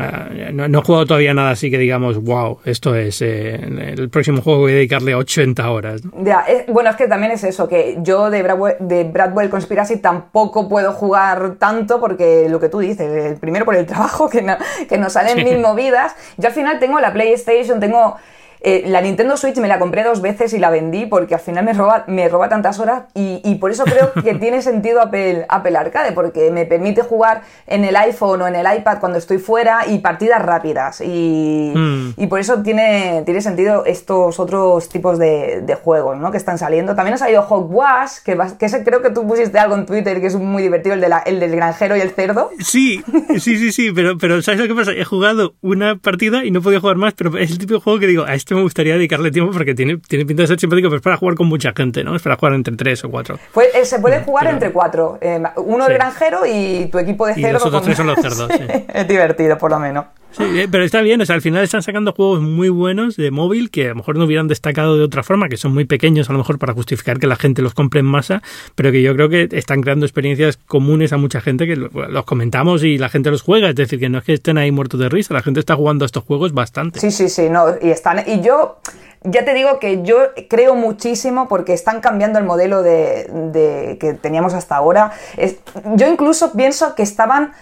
S2: Ah, no, he jugado todavía nada así que digamos, wow, esto es eh, el próximo juego voy a dedicarle 80 horas.
S3: Eh, bueno, es que también es eso, que yo de, Bradwell, de Bradwell Conspiracy tampoco puedo jugar tanto porque lo que tú dices, primero por el trabajo, *laughs* que, no, que nos salen mil movidas. Yo al final tengo la PlayStation, tengo eh, la Nintendo Switch me la compré dos veces y la vendí porque al final me roba, me roba tantas horas y, por eso creo que *laughs* tiene sentido Apple, Apple Arcade porque me permite jugar en el iPhone o en el iPad cuando estoy fuera y partidas rápidas y, mm. por eso tiene, tiene sentido estos otros tipos de, juegos ¿no? que están saliendo. También ha salido Hogwash, que, que ese, creo que tú pusiste algo en Twitter que es muy divertido, el, de la, el del granjero y el cerdo.
S2: Sí, sí, sí, sí, pero, pero ¿sabes lo que pasa? He jugado una partida y no podía jugar más, pero es el tipo de juego que digo, a me gustaría dedicarle tiempo porque tiene, tiene pinta de ser simpático, pero es para jugar con mucha gente, ¿no? Es para jugar entre tres o cuatro.
S3: Pues, eh, se puede jugar entre cuatro. Eh, uno de granjero y tu equipo de cerdo.
S2: Y los otros tres son los cerdos. *laughs*
S3: es divertido, por lo menos.
S2: Sí, eh, pero está bien, o sea, al final están sacando juegos muy buenos de móvil que a lo mejor no hubieran destacado de otra forma, que son muy pequeños a lo mejor para justificar que la gente los compre en masa, pero que yo creo que están creando experiencias comunes a mucha gente que los comentamos y la gente los juega, es decir, que no es que estén ahí muertos de risa, la gente está jugando a estos juegos bastante.
S3: Sí, sí, sí, no, y están y yo ya te digo que yo creo muchísimo porque están cambiando el modelo de, que teníamos hasta ahora. yo incluso pienso que estaban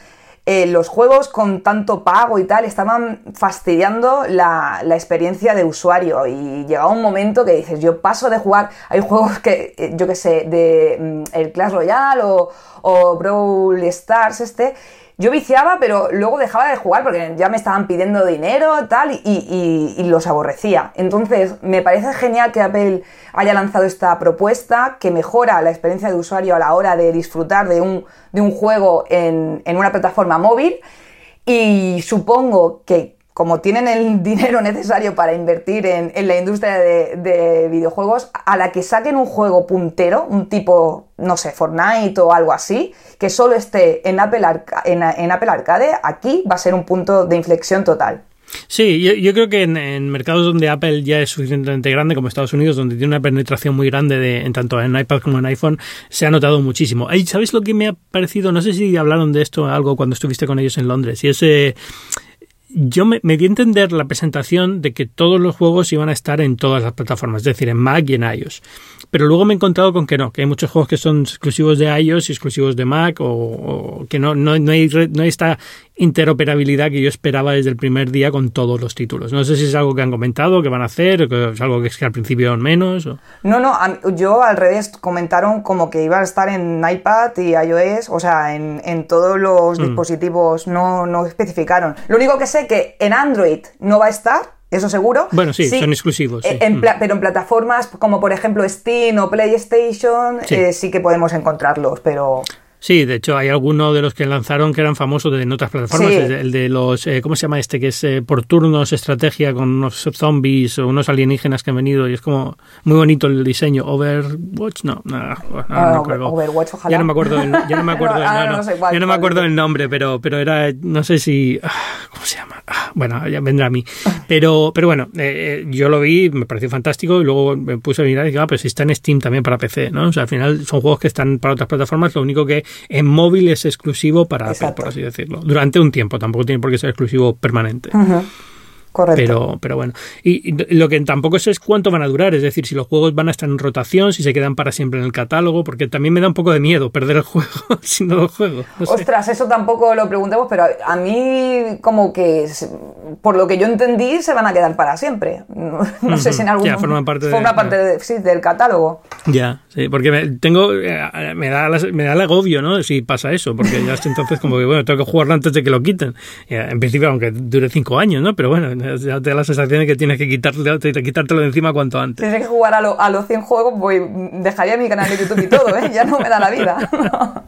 S3: eh, los juegos con tanto pago y tal estaban fastidiando la, experiencia de usuario. Y llegaba un momento que dices, yo paso de jugar, hay juegos que, eh, yo qué sé, de mm, el Clash Royale o, o Brawl Stars este, yo viciaba, pero luego dejaba de jugar porque ya me estaban pidiendo dinero tal, y, y, los aborrecía. Entonces, me parece genial que Apple haya lanzado esta propuesta que mejora la experiencia de usuario a la hora de disfrutar de un, de un juego en, en una plataforma móvil. Y supongo que como tienen el *laughs* dinero necesario para invertir en, la industria de, videojuegos, a la que saquen un juego puntero, un tipo, no sé, Fortnite o algo así, que solo esté en Apple, en, Apple Arcade, aquí va a ser un punto de inflexión total.
S2: Sí, yo, creo que en, mercados donde Apple ya es suficientemente grande, como Estados Unidos, donde tiene una penetración muy grande de, en tanto en iPad como en iPhone, se ha notado muchísimo. ¿Sabes lo que me ha parecido? No sé si hablaron de esto algo cuando estuviste con ellos en Londres, y ese yo me, di a entender la presentación de que todos los juegos iban a estar en todas las plataformas, es decir, en Mac y en iOS. Pero luego me he encontrado con que no, que hay muchos juegos que son exclusivos de iOS y exclusivos de Mac, o, que no, no, no, hay, no esta interoperabilidad que yo esperaba desde el primer día con todos los títulos. No sé si es algo que han comentado, que van a hacer, que es algo que es que al principio menos.
S3: No, no, yo al revés comentaron como que iba a estar en iPad y iOS, o sea, en, en todos los mm. dispositivos, no, no especificaron. Lo único que sé que en Android no va a estar, eso seguro.
S2: Bueno, sí, son exclusivos.
S3: Eh, mm. Pero en plataformas como por ejemplo Steam o PlayStation eh, sí que podemos encontrarlos, pero...
S2: Sí, de hecho hay algunos de los que lanzaron que eran famosos de, en otras plataformas, el, de los, eh, ¿cómo se llama este? Que es eh, por turnos, estrategia con unos zombies o unos alienígenas que han venido y es como muy bonito el diseño. Overwatch, no, no, no,
S3: ah, Overwatch, ojalá.
S2: Ya no me acuerdo, el, ya no me acuerdo, *laughs* ya no me acuerdo el nombre, pero, pero era, no sé si, ah, ¿cómo se llama? Ah, bueno, ya vendrá a mí. Pero, pero bueno, eh, yo lo vi, me pareció fantástico y luego me puse a mirar y dije, ah, pues si está en Steam también para PC, ¿no? O sea, al final son juegos que están para otras plataformas, lo único que en móvil es exclusivo para Apple, por así decirlo. Durante un tiempo, tampoco tiene por qué ser exclusivo permanente.
S3: Correcto.
S2: Pero, pero bueno. Y, lo que tampoco sé es cuánto van a durar, es decir, si los juegos van a estar en rotación, si se quedan para siempre en el catálogo, porque también me da un poco de miedo perder el juego *laughs* si no lo juego.
S3: Ostras, eso tampoco lo preguntemos, pero a mí como que, por lo que yo entendí, se van a quedar para siempre. No, sé si en algún
S2: ya, forma parte,
S3: forma parte sí, del catálogo.
S2: Ya, sí, porque me, tengo, eh, me da, me da el agobio, ¿no? Si pasa eso, porque ya entonces como que, bueno, tengo que jugarlo antes de que lo quiten. En principio, aunque dure cinco años, ¿no? Pero bueno, ya te da la sensación de que tienes que quitártelo, quitártelo de encima cuanto antes.
S3: Tienes que jugar a, a los 100 juegos, voy, dejaría mi canal de YouTube y todo, ¿eh? Ya no me da la vida.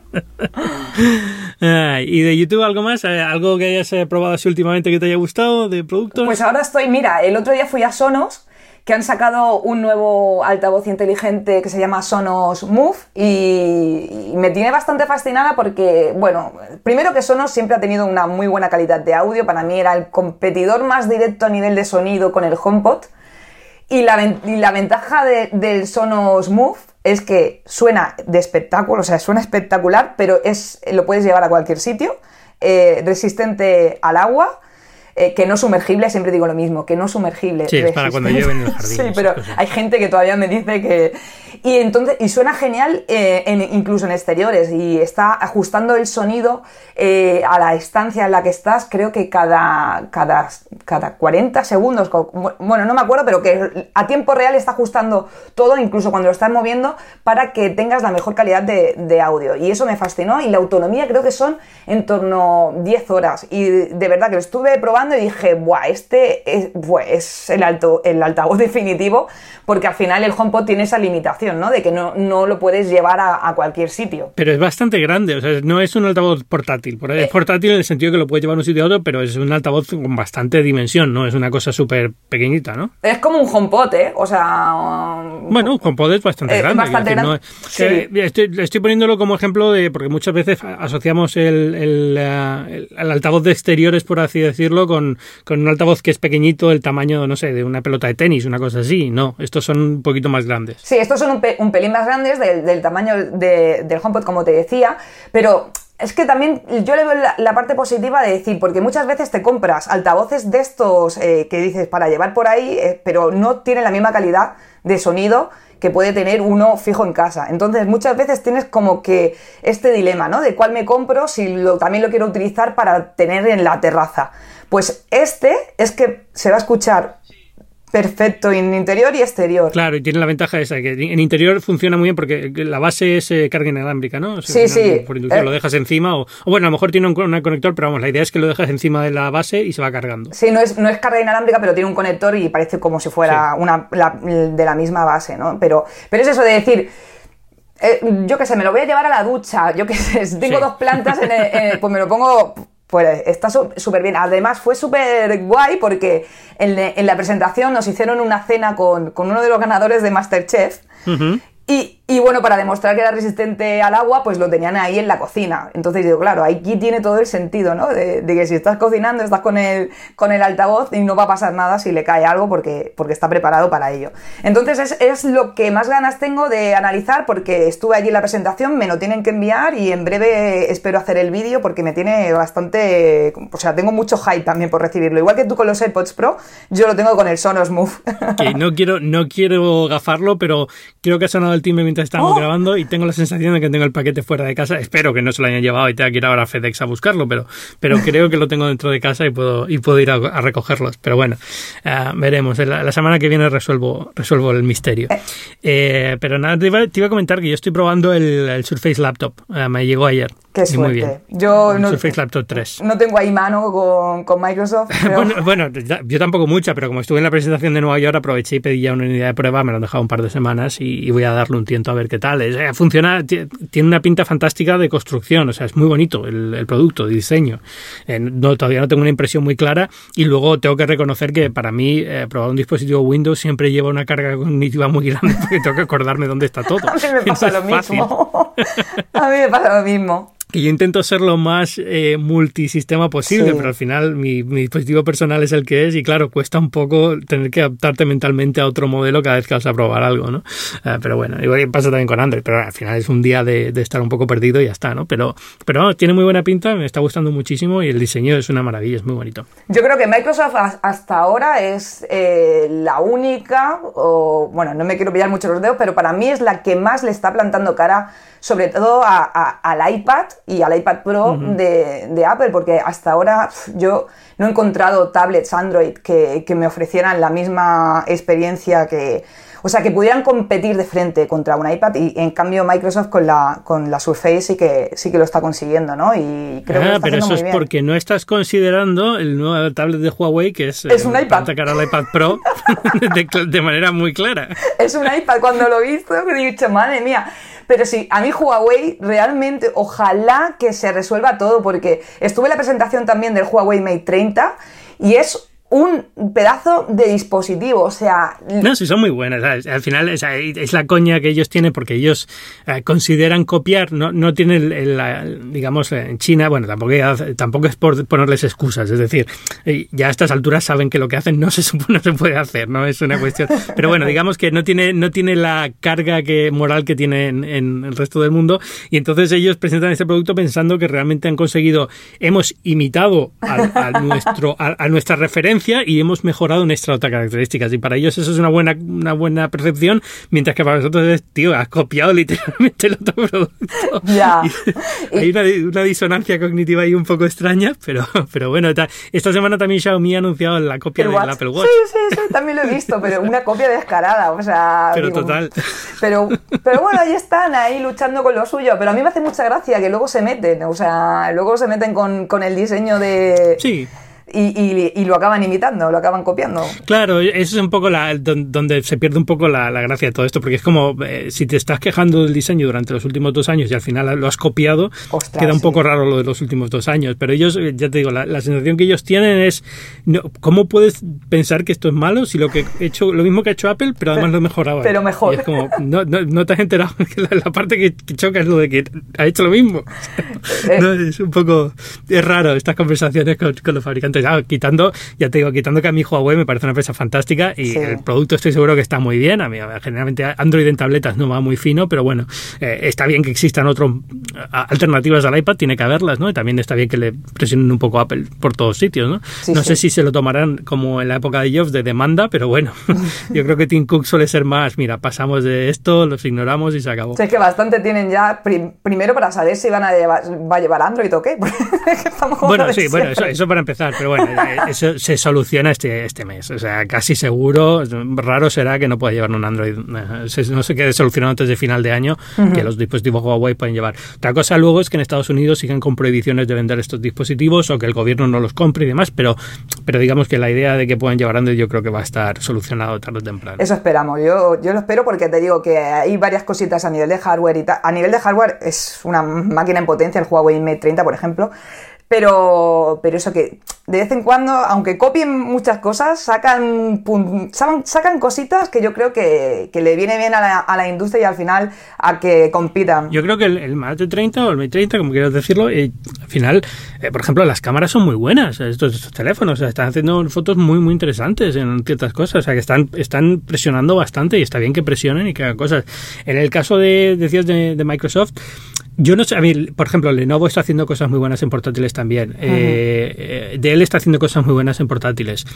S3: *laughs*
S2: ¿Y de YouTube algo más? Eh, ¿Algo que hayas eh, probado así últimamente que te haya gustado de productos?
S3: Pues ahora estoy, mira, el otro día fui a Sonos que han sacado un nuevo altavoz inteligente que se llama Sonos Move y, me tiene bastante fascinada porque, bueno, primero que Sonos siempre ha tenido una muy buena calidad de audio, para mí era el competidor más directo a nivel de sonido con el HomePod y la, ventaja del Sonos Move es que suena de espectáculo, o sea, suena espectacular, pero es, lo puedes llevar a cualquier sitio, eh, resistente al agua, eh, que no sumergible, siempre digo lo mismo, que no sumergible.
S2: Sí, es para cuando lleven el *laughs* jardín.
S3: sí, pero hay gente que todavía me dice que... Y entonces, y suena genial eh, incluso en exteriores y está ajustando el sonido eh, a la estancia en la que estás, creo que cada, cada, cada 40 segundos, bueno, no me acuerdo, pero que a tiempo real está ajustando todo, incluso cuando lo estás moviendo, para que tengas la mejor calidad de, de audio. Y eso me fascinó y la autonomía creo que son en torno a 10 horas. Y de verdad que lo estuve probando y dije, Buah, este es, es el, alto, el altavoz *laughs* definitivo, porque al final el HomePod tiene esa limitación, ¿no? De que no, no lo puedes llevar a, cualquier sitio.
S2: Pero es bastante grande, o sea, no es un altavoz portátil. Es eh, portátil en el sentido que lo puedes llevar a un sitio a otro, pero es un altavoz con bastante dimensión, ¿no? Es una cosa súper pequeñita, ¿no?
S3: Es como un HomePod, ¿eh? O sea...
S2: Bueno, un HomePod es bastante grande.
S3: Bastante grande.
S2: estoy, poniéndolo como ejemplo de... Porque muchas veces asociamos el, el, el altavoz de exteriores, por así decirlo, con con, un altavoz que es pequeñito, el tamaño, no sé, de una pelota de tenis, una cosa así. No, estos son un poquito más grandes.
S3: Sí, estos son un, pelín más grandes del, tamaño del HomePod, como te decía, pero es que también yo le veo la, parte positiva de decir, porque muchas veces te compras altavoces de estos eh, que dices para llevar por ahí, eh, pero no tienen la misma calidad de sonido que puede tener uno fijo en casa. Entonces, muchas veces tienes como que este dilema, ¿no? De cuál me compro si también lo quiero utilizar para tener en la terraza. Pues este es que se va a escuchar perfecto en interior y exterior.
S2: Claro, y tiene la ventaja esa, que en interior funciona muy bien porque la base es eh, carga inalámbrica, ¿no?
S3: sí, sí.
S2: Por inducción lo eh, dejas encima o, bueno, a lo mejor tiene un, conector, pero vamos, la idea es que lo dejas encima de la base y se va cargando.
S3: Sí, no es, no es carga inalámbrica, pero tiene un conector y parece como si fuera una de la misma base, ¿no? Pero, pero es eso de decir... Eh, yo qué sé, me lo voy a llevar a la ducha, yo qué sé, *laughs* tengo dos plantas, en pues me lo pongo pues está súper bien. Además, fue súper guay porque en, la presentación nos hicieron una cena con, uno de los ganadores de Masterchef. y, y bueno, para demostrar que era resistente al agua, pues lo tenían ahí en la cocina. Entonces digo, claro, aquí tiene todo el sentido, ¿no? De, que si estás cocinando, estás con el, con el altavoz y no va a pasar nada si le cae algo porque, porque está preparado para ello. Entonces es, es lo que más ganas tengo de analizar porque estuve allí en la presentación, me lo tienen que enviar y en breve espero hacer el vídeo porque me tiene bastante... O sea, tengo mucho hype también por recibirlo. Igual que tú con los AirPods Pro, yo lo tengo con el Sonos Move.
S2: No quiero, no quiero gafarlo, pero creo que ha sonado el estamos ¡Oh! grabando y tengo la sensación de que tengo el paquete fuera de casa. Espero que no se lo hayan llevado y tenga que ir ahora a FedEx a buscarlo, pero, pero *laughs* creo que lo tengo dentro de casa y puedo, y puedo ir a, recogerlos. Pero bueno, uh, veremos. La, la, semana que viene resuelvo, resuelvo el misterio. Eh. eh, pero nada, te iba, te iba, a comentar que yo estoy probando el, el Surface Laptop. Uh, me llegó ayer.
S3: Qué suerte. Muy bien. Yo
S2: no, Surface Laptop 3.
S3: No tengo ahí mano con, con Microsoft. *laughs*
S2: bueno, bueno, yo tampoco mucha, pero como estuve en la presentación de Nueva York, aproveché y pedí ya una unidad de prueba, me lo han dejado un par de semanas y, voy a darle un tiento a ver qué tal. Es, eh, funciona, tiene una pinta fantástica de construcción, o sea, es muy bonito el, el producto, el diseño. Eh, no, todavía no tengo una impresión muy clara y luego tengo que reconocer que para mí eh, probar un dispositivo Windows siempre lleva una carga cognitiva muy grande *laughs* porque tengo que acordarme dónde está todo.
S3: a mí me pasa lo mismo. *laughs* a mí me pasa lo mismo
S2: que yo intento ser lo más eh, multisistema posible, pero al final mi, dispositivo personal es el que es y claro, cuesta un poco tener que adaptarte mentalmente a otro modelo cada vez que vas a probar algo, ¿no? Eh, pero bueno, igual pasa también con Android, pero al final es un día de, estar un poco perdido y ya está, ¿no? Pero, pero tiene muy buena pinta, me está gustando muchísimo y el diseño es una maravilla, es muy bonito.
S3: Yo creo que Microsoft hasta ahora es eh, la única, o bueno, no me quiero pillar mucho los dedos, pero para mí es la que más le está plantando cara sobre todo al iPad y al iPad Pro de, Apple, porque hasta ahora yo no he encontrado tablets Android que, me ofrecieran la misma experiencia que... O sea, que pudieran competir de frente contra un iPad y en cambio Microsoft con la, con la Surface sí que, sí que lo está consiguiendo, ¿no? Y creo que
S2: ah, pero eso es porque no estás considerando el nuevo tablet de Huawei que es,
S3: es un iPad.
S2: cara al iPad Pro *laughs* de, manera muy clara.
S3: Es un iPad. Cuando lo he visto he dicho, madre mía, pero sí, a mí Huawei realmente, ojalá que se resuelva todo, porque estuve en la presentación también del Huawei Mate 30 y es un pedazo de dispositivo, o sea...
S2: No, sí, son muy buenas. Al final es, la coña que ellos tienen porque ellos eh, consideran copiar, no, no tienen, el, digamos, en China, bueno, tampoco, tampoco es por ponerles excusas, es decir, eh, ya a estas alturas saben que lo que hacen no se, *laughs* no se puede hacer, no es una cuestión... Pero bueno, digamos que no tiene, no tiene la carga que, moral que tiene en, el resto del mundo y entonces ellos presentan este producto pensando que realmente han conseguido, hemos imitado a, nuestro, a nuestra referencia y hemos mejorado nuestras otras características. Y para ellos eso es una buena, una buena percepción, mientras que para nosotros es, tío, has copiado literalmente el otro producto.
S3: Ya. *laughs*
S2: hay una, disonancia cognitiva ahí un poco extraña, pero, pero bueno, esta semana también Xiaomi ha anunciado la copia del Apple Watch.
S3: Sí, sí, sí, también lo he visto, pero una copia descarada, o sea...
S2: Pero total.
S3: Pero, pero bueno, ahí están, ahí luchando con lo suyo, pero a mí me hace mucha gracia que luego se meten, o sea, luego se meten con, con el diseño de...
S2: Sí
S3: y, y, lo acaban imitando, lo acaban copiando.
S2: Claro, eso es un poco la, donde se pierde un poco la, gracia de todo esto, porque es como eh, si te estás quejando del diseño durante los últimos dos años y al final lo has copiado, queda un poco raro lo de los últimos dos años. Pero ellos, eh, ya te digo, la, sensación que ellos tienen es, no, ¿cómo puedes pensar que esto es malo si lo que he hecho, lo mismo que ha hecho Apple, pero además lo mejoraba?
S3: Pero mejor.
S2: es como, no, no, te has enterado *laughs* que la, parte que, choca es lo de que ha hecho lo mismo. Eh. *laughs* es un poco, es raro estas conversaciones con los fabricantes Entonces, quitando, ya te digo, quitando que a mi Huawei me parece una empresa fantástica y el producto estoy seguro que está muy bien. A mí, generalmente Android en tabletas no va muy fino, pero bueno, eh, está bien que existan otras alternativas al iPad, tiene que haberlas, ¿no? Y también está bien que le presionen un poco a Apple por todos sitios, ¿no? no sé si se lo tomarán como en la época de Jobs de demanda, pero bueno, *laughs* *laughs* yo creo que Tim Cook suele ser más, mira, pasamos de esto, los ignoramos y se acabó.
S3: es que bastante tienen ya, primero para saber si van a llevar, va a llevar Android o qué. *laughs*
S2: bueno, sí, bueno, eso, para empezar, pero bueno, eh, eso se soluciona este, este mes, o sea, casi seguro, raro será que no pueda llevar un Android, eh, no se quede solucionado antes de final de año, que los dispositivos Huawei pueden llevar. Otra cosa luego es que en Estados Unidos siguen con prohibiciones de vender estos dispositivos o que el gobierno no los compre y demás, pero, pero digamos que la idea de que puedan llevar Android yo creo que va a estar solucionado tarde o temprano.
S3: Eso esperamos, yo, yo lo espero porque te digo que hay varias cositas a nivel de hardware y A nivel de hardware es una máquina en potencia el Huawei Mate 30, por ejemplo, pero, pero eso que de vez en cuando, aunque copien muchas cosas, sacan, sacan, cositas que yo creo que, le viene bien a la, a la, industria y al final a que compitan.
S2: Yo creo que el, el Mate 30 o el Mate 30, como quieras decirlo, eh, al final, eh, por ejemplo, las cámaras son muy buenas, estos, teléfonos, están haciendo fotos muy, muy interesantes en ciertas cosas, o sea, que están, están presionando bastante y está bien que presionen y que hagan cosas. En el caso de, decías, de, de Microsoft, yo no sé, a mí, por ejemplo, Lenovo está haciendo cosas muy buenas en portátiles también. Eh, eh, Dell está haciendo cosas muy buenas en portátiles.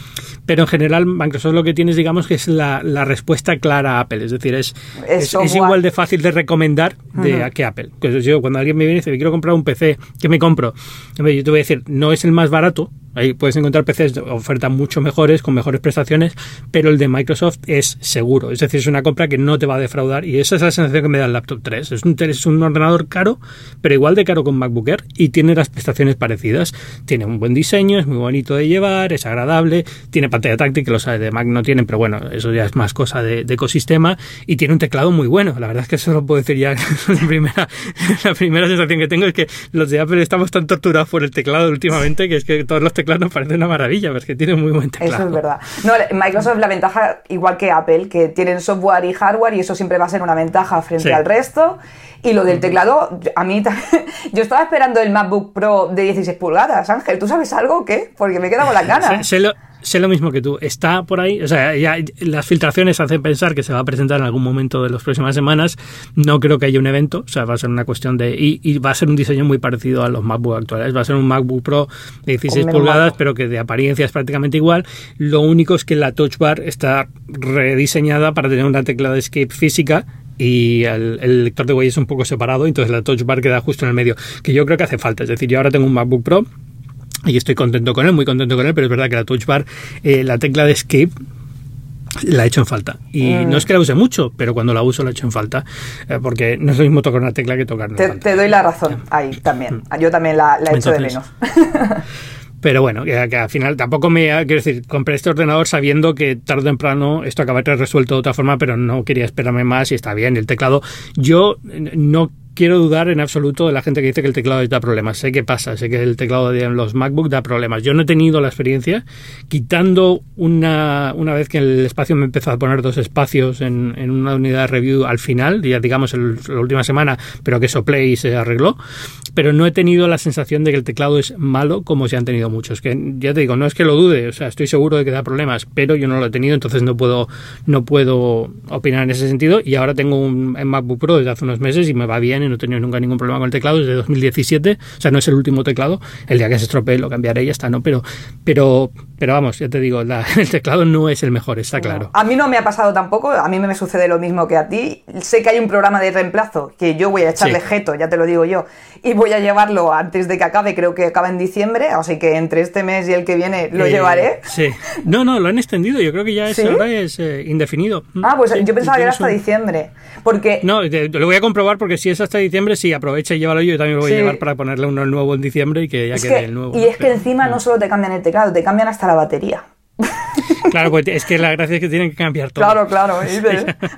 S2: Pero en general, Microsoft lo que tiene, digamos, que es la, respuesta clara a Apple. Es decir, es, es, igual de fácil de recomendar de, que Apple. Pues yo, cuando alguien me viene y dice, quiero comprar un PC, ¿qué me compro? Yo te voy a decir, no es el más barato, Ahí puedes encontrar PCs de oferta mucho mejores, con mejores prestaciones, pero el de Microsoft es seguro. Es decir, es una compra que no te va a defraudar y esa es la sensación que me da el laptop 3. Es un, es un ordenador caro, pero igual de caro con MacBook Air y tiene las prestaciones parecidas. Tiene un buen diseño, es muy bonito de llevar, es agradable, tiene pantalla táctil, que los de Mac no tienen, pero bueno, eso ya es más cosa de, ecosistema y tiene un teclado muy bueno. La verdad es que eso lo puedo decir ya. *laughs* la, primera, la primera sensación que tengo es que los de Apple estamos tan torturados por el teclado últimamente que es que todos los teclados nos parece una maravilla, porque tiene muy buen teclado.
S3: Eso es verdad. No, Microsoft la ventaja, igual que Apple, que tienen software y hardware y eso siempre va a ser una ventaja frente al resto. Y lo del teclado, a mí *laughs* yo estaba esperando el MacBook Pro de 16 pulgadas. Ángel, ¿tú sabes algo o qué? Porque me he quedado con la *laughs* ganas
S2: sé lo mismo que tú. Está por ahí, o sea, ya las filtraciones hacen pensar que se va a presentar en algún momento de las próximas semanas. No creo que haya un evento, o sea, va a ser una cuestión de. Y, va a ser un diseño muy parecido a los MacBook actuales. Va a ser un MacBook Pro de 16 pulgadas, pero que de apariencia es prácticamente igual. Lo único es que la Touch Bar está rediseñada para tener una tecla de escape física y el, lector de huellas es un poco separado, entonces la touch bar queda justo en el medio, que yo creo que hace falta. Es decir, yo ahora tengo un MacBook Pro y estoy contento con él, muy contento con él, pero es verdad que la touch bar, eh, la tecla de escape, la he hecho en falta. Y mm. no es que la use mucho, pero cuando la uso la he hecho en falta. Eh, porque no es lo mismo tocar una tecla que tocar
S3: te, te, doy la razón ahí también. Mm. Yo también la, la he hecho de menos. *laughs*
S2: pero bueno, que, al final tampoco me. Quiero decir, compré este ordenador sabiendo que tarde o temprano esto acabaría resuelto de otra forma, pero no quería esperarme más y está bien. El teclado. Yo no quiero dudar en absoluto de la gente que dice que el teclado da problemas. Sé que pasa, sé que el teclado de los MacBook da problemas. Yo no he tenido la experiencia, quitando una, una vez que el espacio me empezó a poner dos espacios en, en una unidad de review al final, ya digamos el, la última semana, pero que soplé y se arregló. Pero no he tenido la sensación de que el teclado es malo como se han tenido muchos. Que ya te digo, no es que lo dude, o sea, estoy seguro de que da problemas, pero yo no lo he tenido, entonces no puedo, no puedo opinar en ese sentido. Y ahora tengo un MacBook Pro desde hace unos meses y me va bien y no he tenido nunca ningún problema con el teclado desde 2017. O sea, no es el último teclado. El día que se estropee lo cambiaré y ya está, ¿no? Pero, pero, pero vamos, ya te digo, *laughs* el teclado no es el mejor, está claro.
S3: A mí no me ha pasado tampoco, a mí me sucede lo mismo que a ti. Sé que hay un programa de reemplazo que yo voy a echarle jeto, ya te lo digo yo, y voy a llevarlo antes de que acabe, creo que acaba en diciembre, así que entre este mes y el que viene lo eh, llevaré.
S2: Sí. No, no, lo han extendido, yo creo que ya es, ahora es eh, indefinido.
S3: Ah, pues yo pensaba que era hasta diciembre. Porque...
S2: No, lo voy a comprobar porque si es hasta diciembre, sí, aprovecha y llévalo yo, yo también lo voy a llevar para ponerle uno nuevo en diciembre y que ya quede el nuevo.
S3: Y es que encima no solo te cambian el teclado, te cambian hasta la batería.
S2: Claro, pues es que la gracia es que tienen que cambiar todo.
S3: Claro, claro.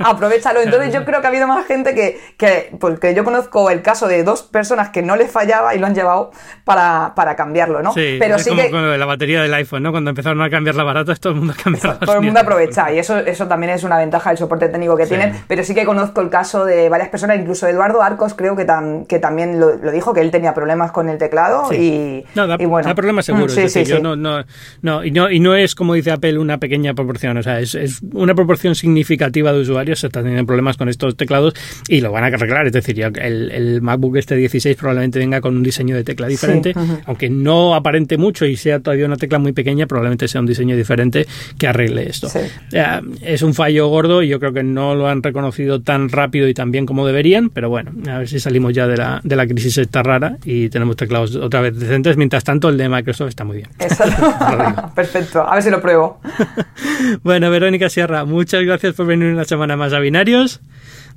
S3: aprovechalo. Entonces yo creo que ha habido más gente que, que, porque yo conozco el caso de dos personas que no les fallaba y lo han llevado para, para cambiarlo, ¿no?
S2: Sí, Pero es sí como que... con la batería del iPhone, ¿no? Cuando empezaron a cambiar la barata, todo el mundo ha cambiado.
S3: Todo el mundo aprovecha y eso, eso también es una ventaja del soporte técnico que tienen. Pero sí que conozco el caso de varias personas, incluso Eduardo Arcos creo que, que también lo, dijo, que él tenía problemas con el teclado y,
S2: no, da,
S3: bueno.
S2: problemas seguro. Sí, sí, yo no, no, no, y no, y no es como dice Apple una pequeña proporción, o sea, es, es una proporción significativa de usuarios que están teniendo problemas con estos teclados y lo van a arreglar. Es decir, el, el MacBook este 16 probablemente venga con un diseño de tecla diferente, aunque no aparente mucho y sea todavía una tecla muy pequeña, probablemente sea un diseño diferente que arregle esto. es un fallo gordo y yo creo que no lo han reconocido tan rápido y tan bien como deberían, pero bueno, a ver si salimos ya de la, de la crisis esta rara y tenemos teclados otra vez decentes. Mientras tanto, el de Microsoft está muy bien. *laughs*
S3: Perfecto, a ver si lo pruebo.
S2: Bueno, Verónica Sierra, muchas gracias por venir una semana más a Binarios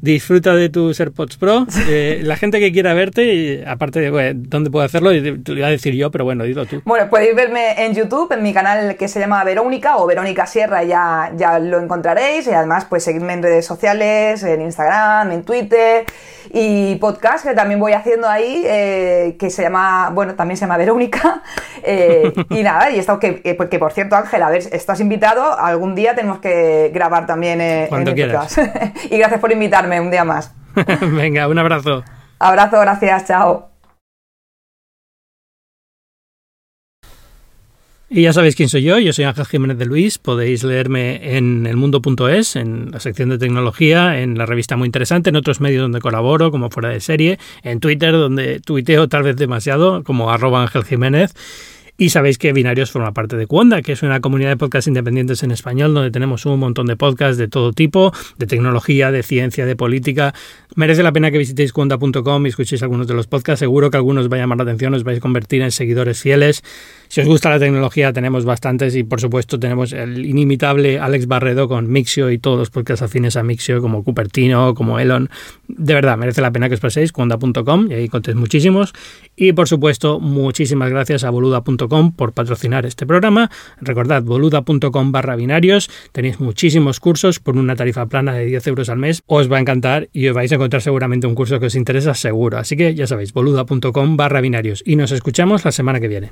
S2: disfruta de tus AirPods Pro. *laughs* Eh, la gente que quiera verte, aparte de dónde puedo hacerlo, te lo iba a decir yo, pero bueno, dilo tú.
S3: Bueno, podéis verme en YouTube, en mi canal que se llama Verónica o Verónica Sierra, ya, ya lo encontraréis. Y además, pues seguidme en redes sociales, en Instagram, en Twitter y podcast que también voy haciendo ahí, eh, que se llama, bueno, también se llama Verónica. *laughs* Eh, y nada, y esto que, que, por cierto, Ángel, a ver, estás invitado, algún día tenemos que grabar también en
S2: el
S3: podcast. *laughs* y gracias por invitarme un día más. *laughs*
S2: Venga, un abrazo.
S3: Abrazo, gracias, chao.
S2: Y ya sabéis quién soy yo, yo soy Ángel Jiménez de Luis, podéis leerme en elmundo.es, en la sección de tecnología, en la revista muy interesante, en otros medios donde colaboro, como fuera de serie, en Twitter, donde tuiteo tal vez demasiado, como arroba Ángel Jiménez. Y sabéis que Binarios forma parte de Cuonda, que es una comunidad de podcasts independientes en español, donde tenemos un montón de podcasts de todo tipo, de tecnología, de ciencia, de política. Merece la pena que visitéis cuonda.com y escuchéis algunos de los podcasts. Seguro que algunos os va a llamar la atención, os vais a convertir en seguidores fieles. Si os gusta la tecnología, tenemos bastantes y por supuesto tenemos el inimitable Alex Barredo con Mixio y todos los podcasts afines a Mixio, como Cupertino, como Elon. De verdad, merece la pena que os paséis, cuonda.com y ahí contéis muchísimos. Y por supuesto, muchísimas gracias a boluda.com por patrocinar este programa. Recordad, boluda.com barra binarios. Tenéis muchísimos cursos por una tarifa plana de 10 euros al mes. Os va a encantar y os vais a encontrar seguramente un curso que os interesa seguro. Así que ya sabéis, boluda.com barra binarios. Y nos escuchamos la semana que viene.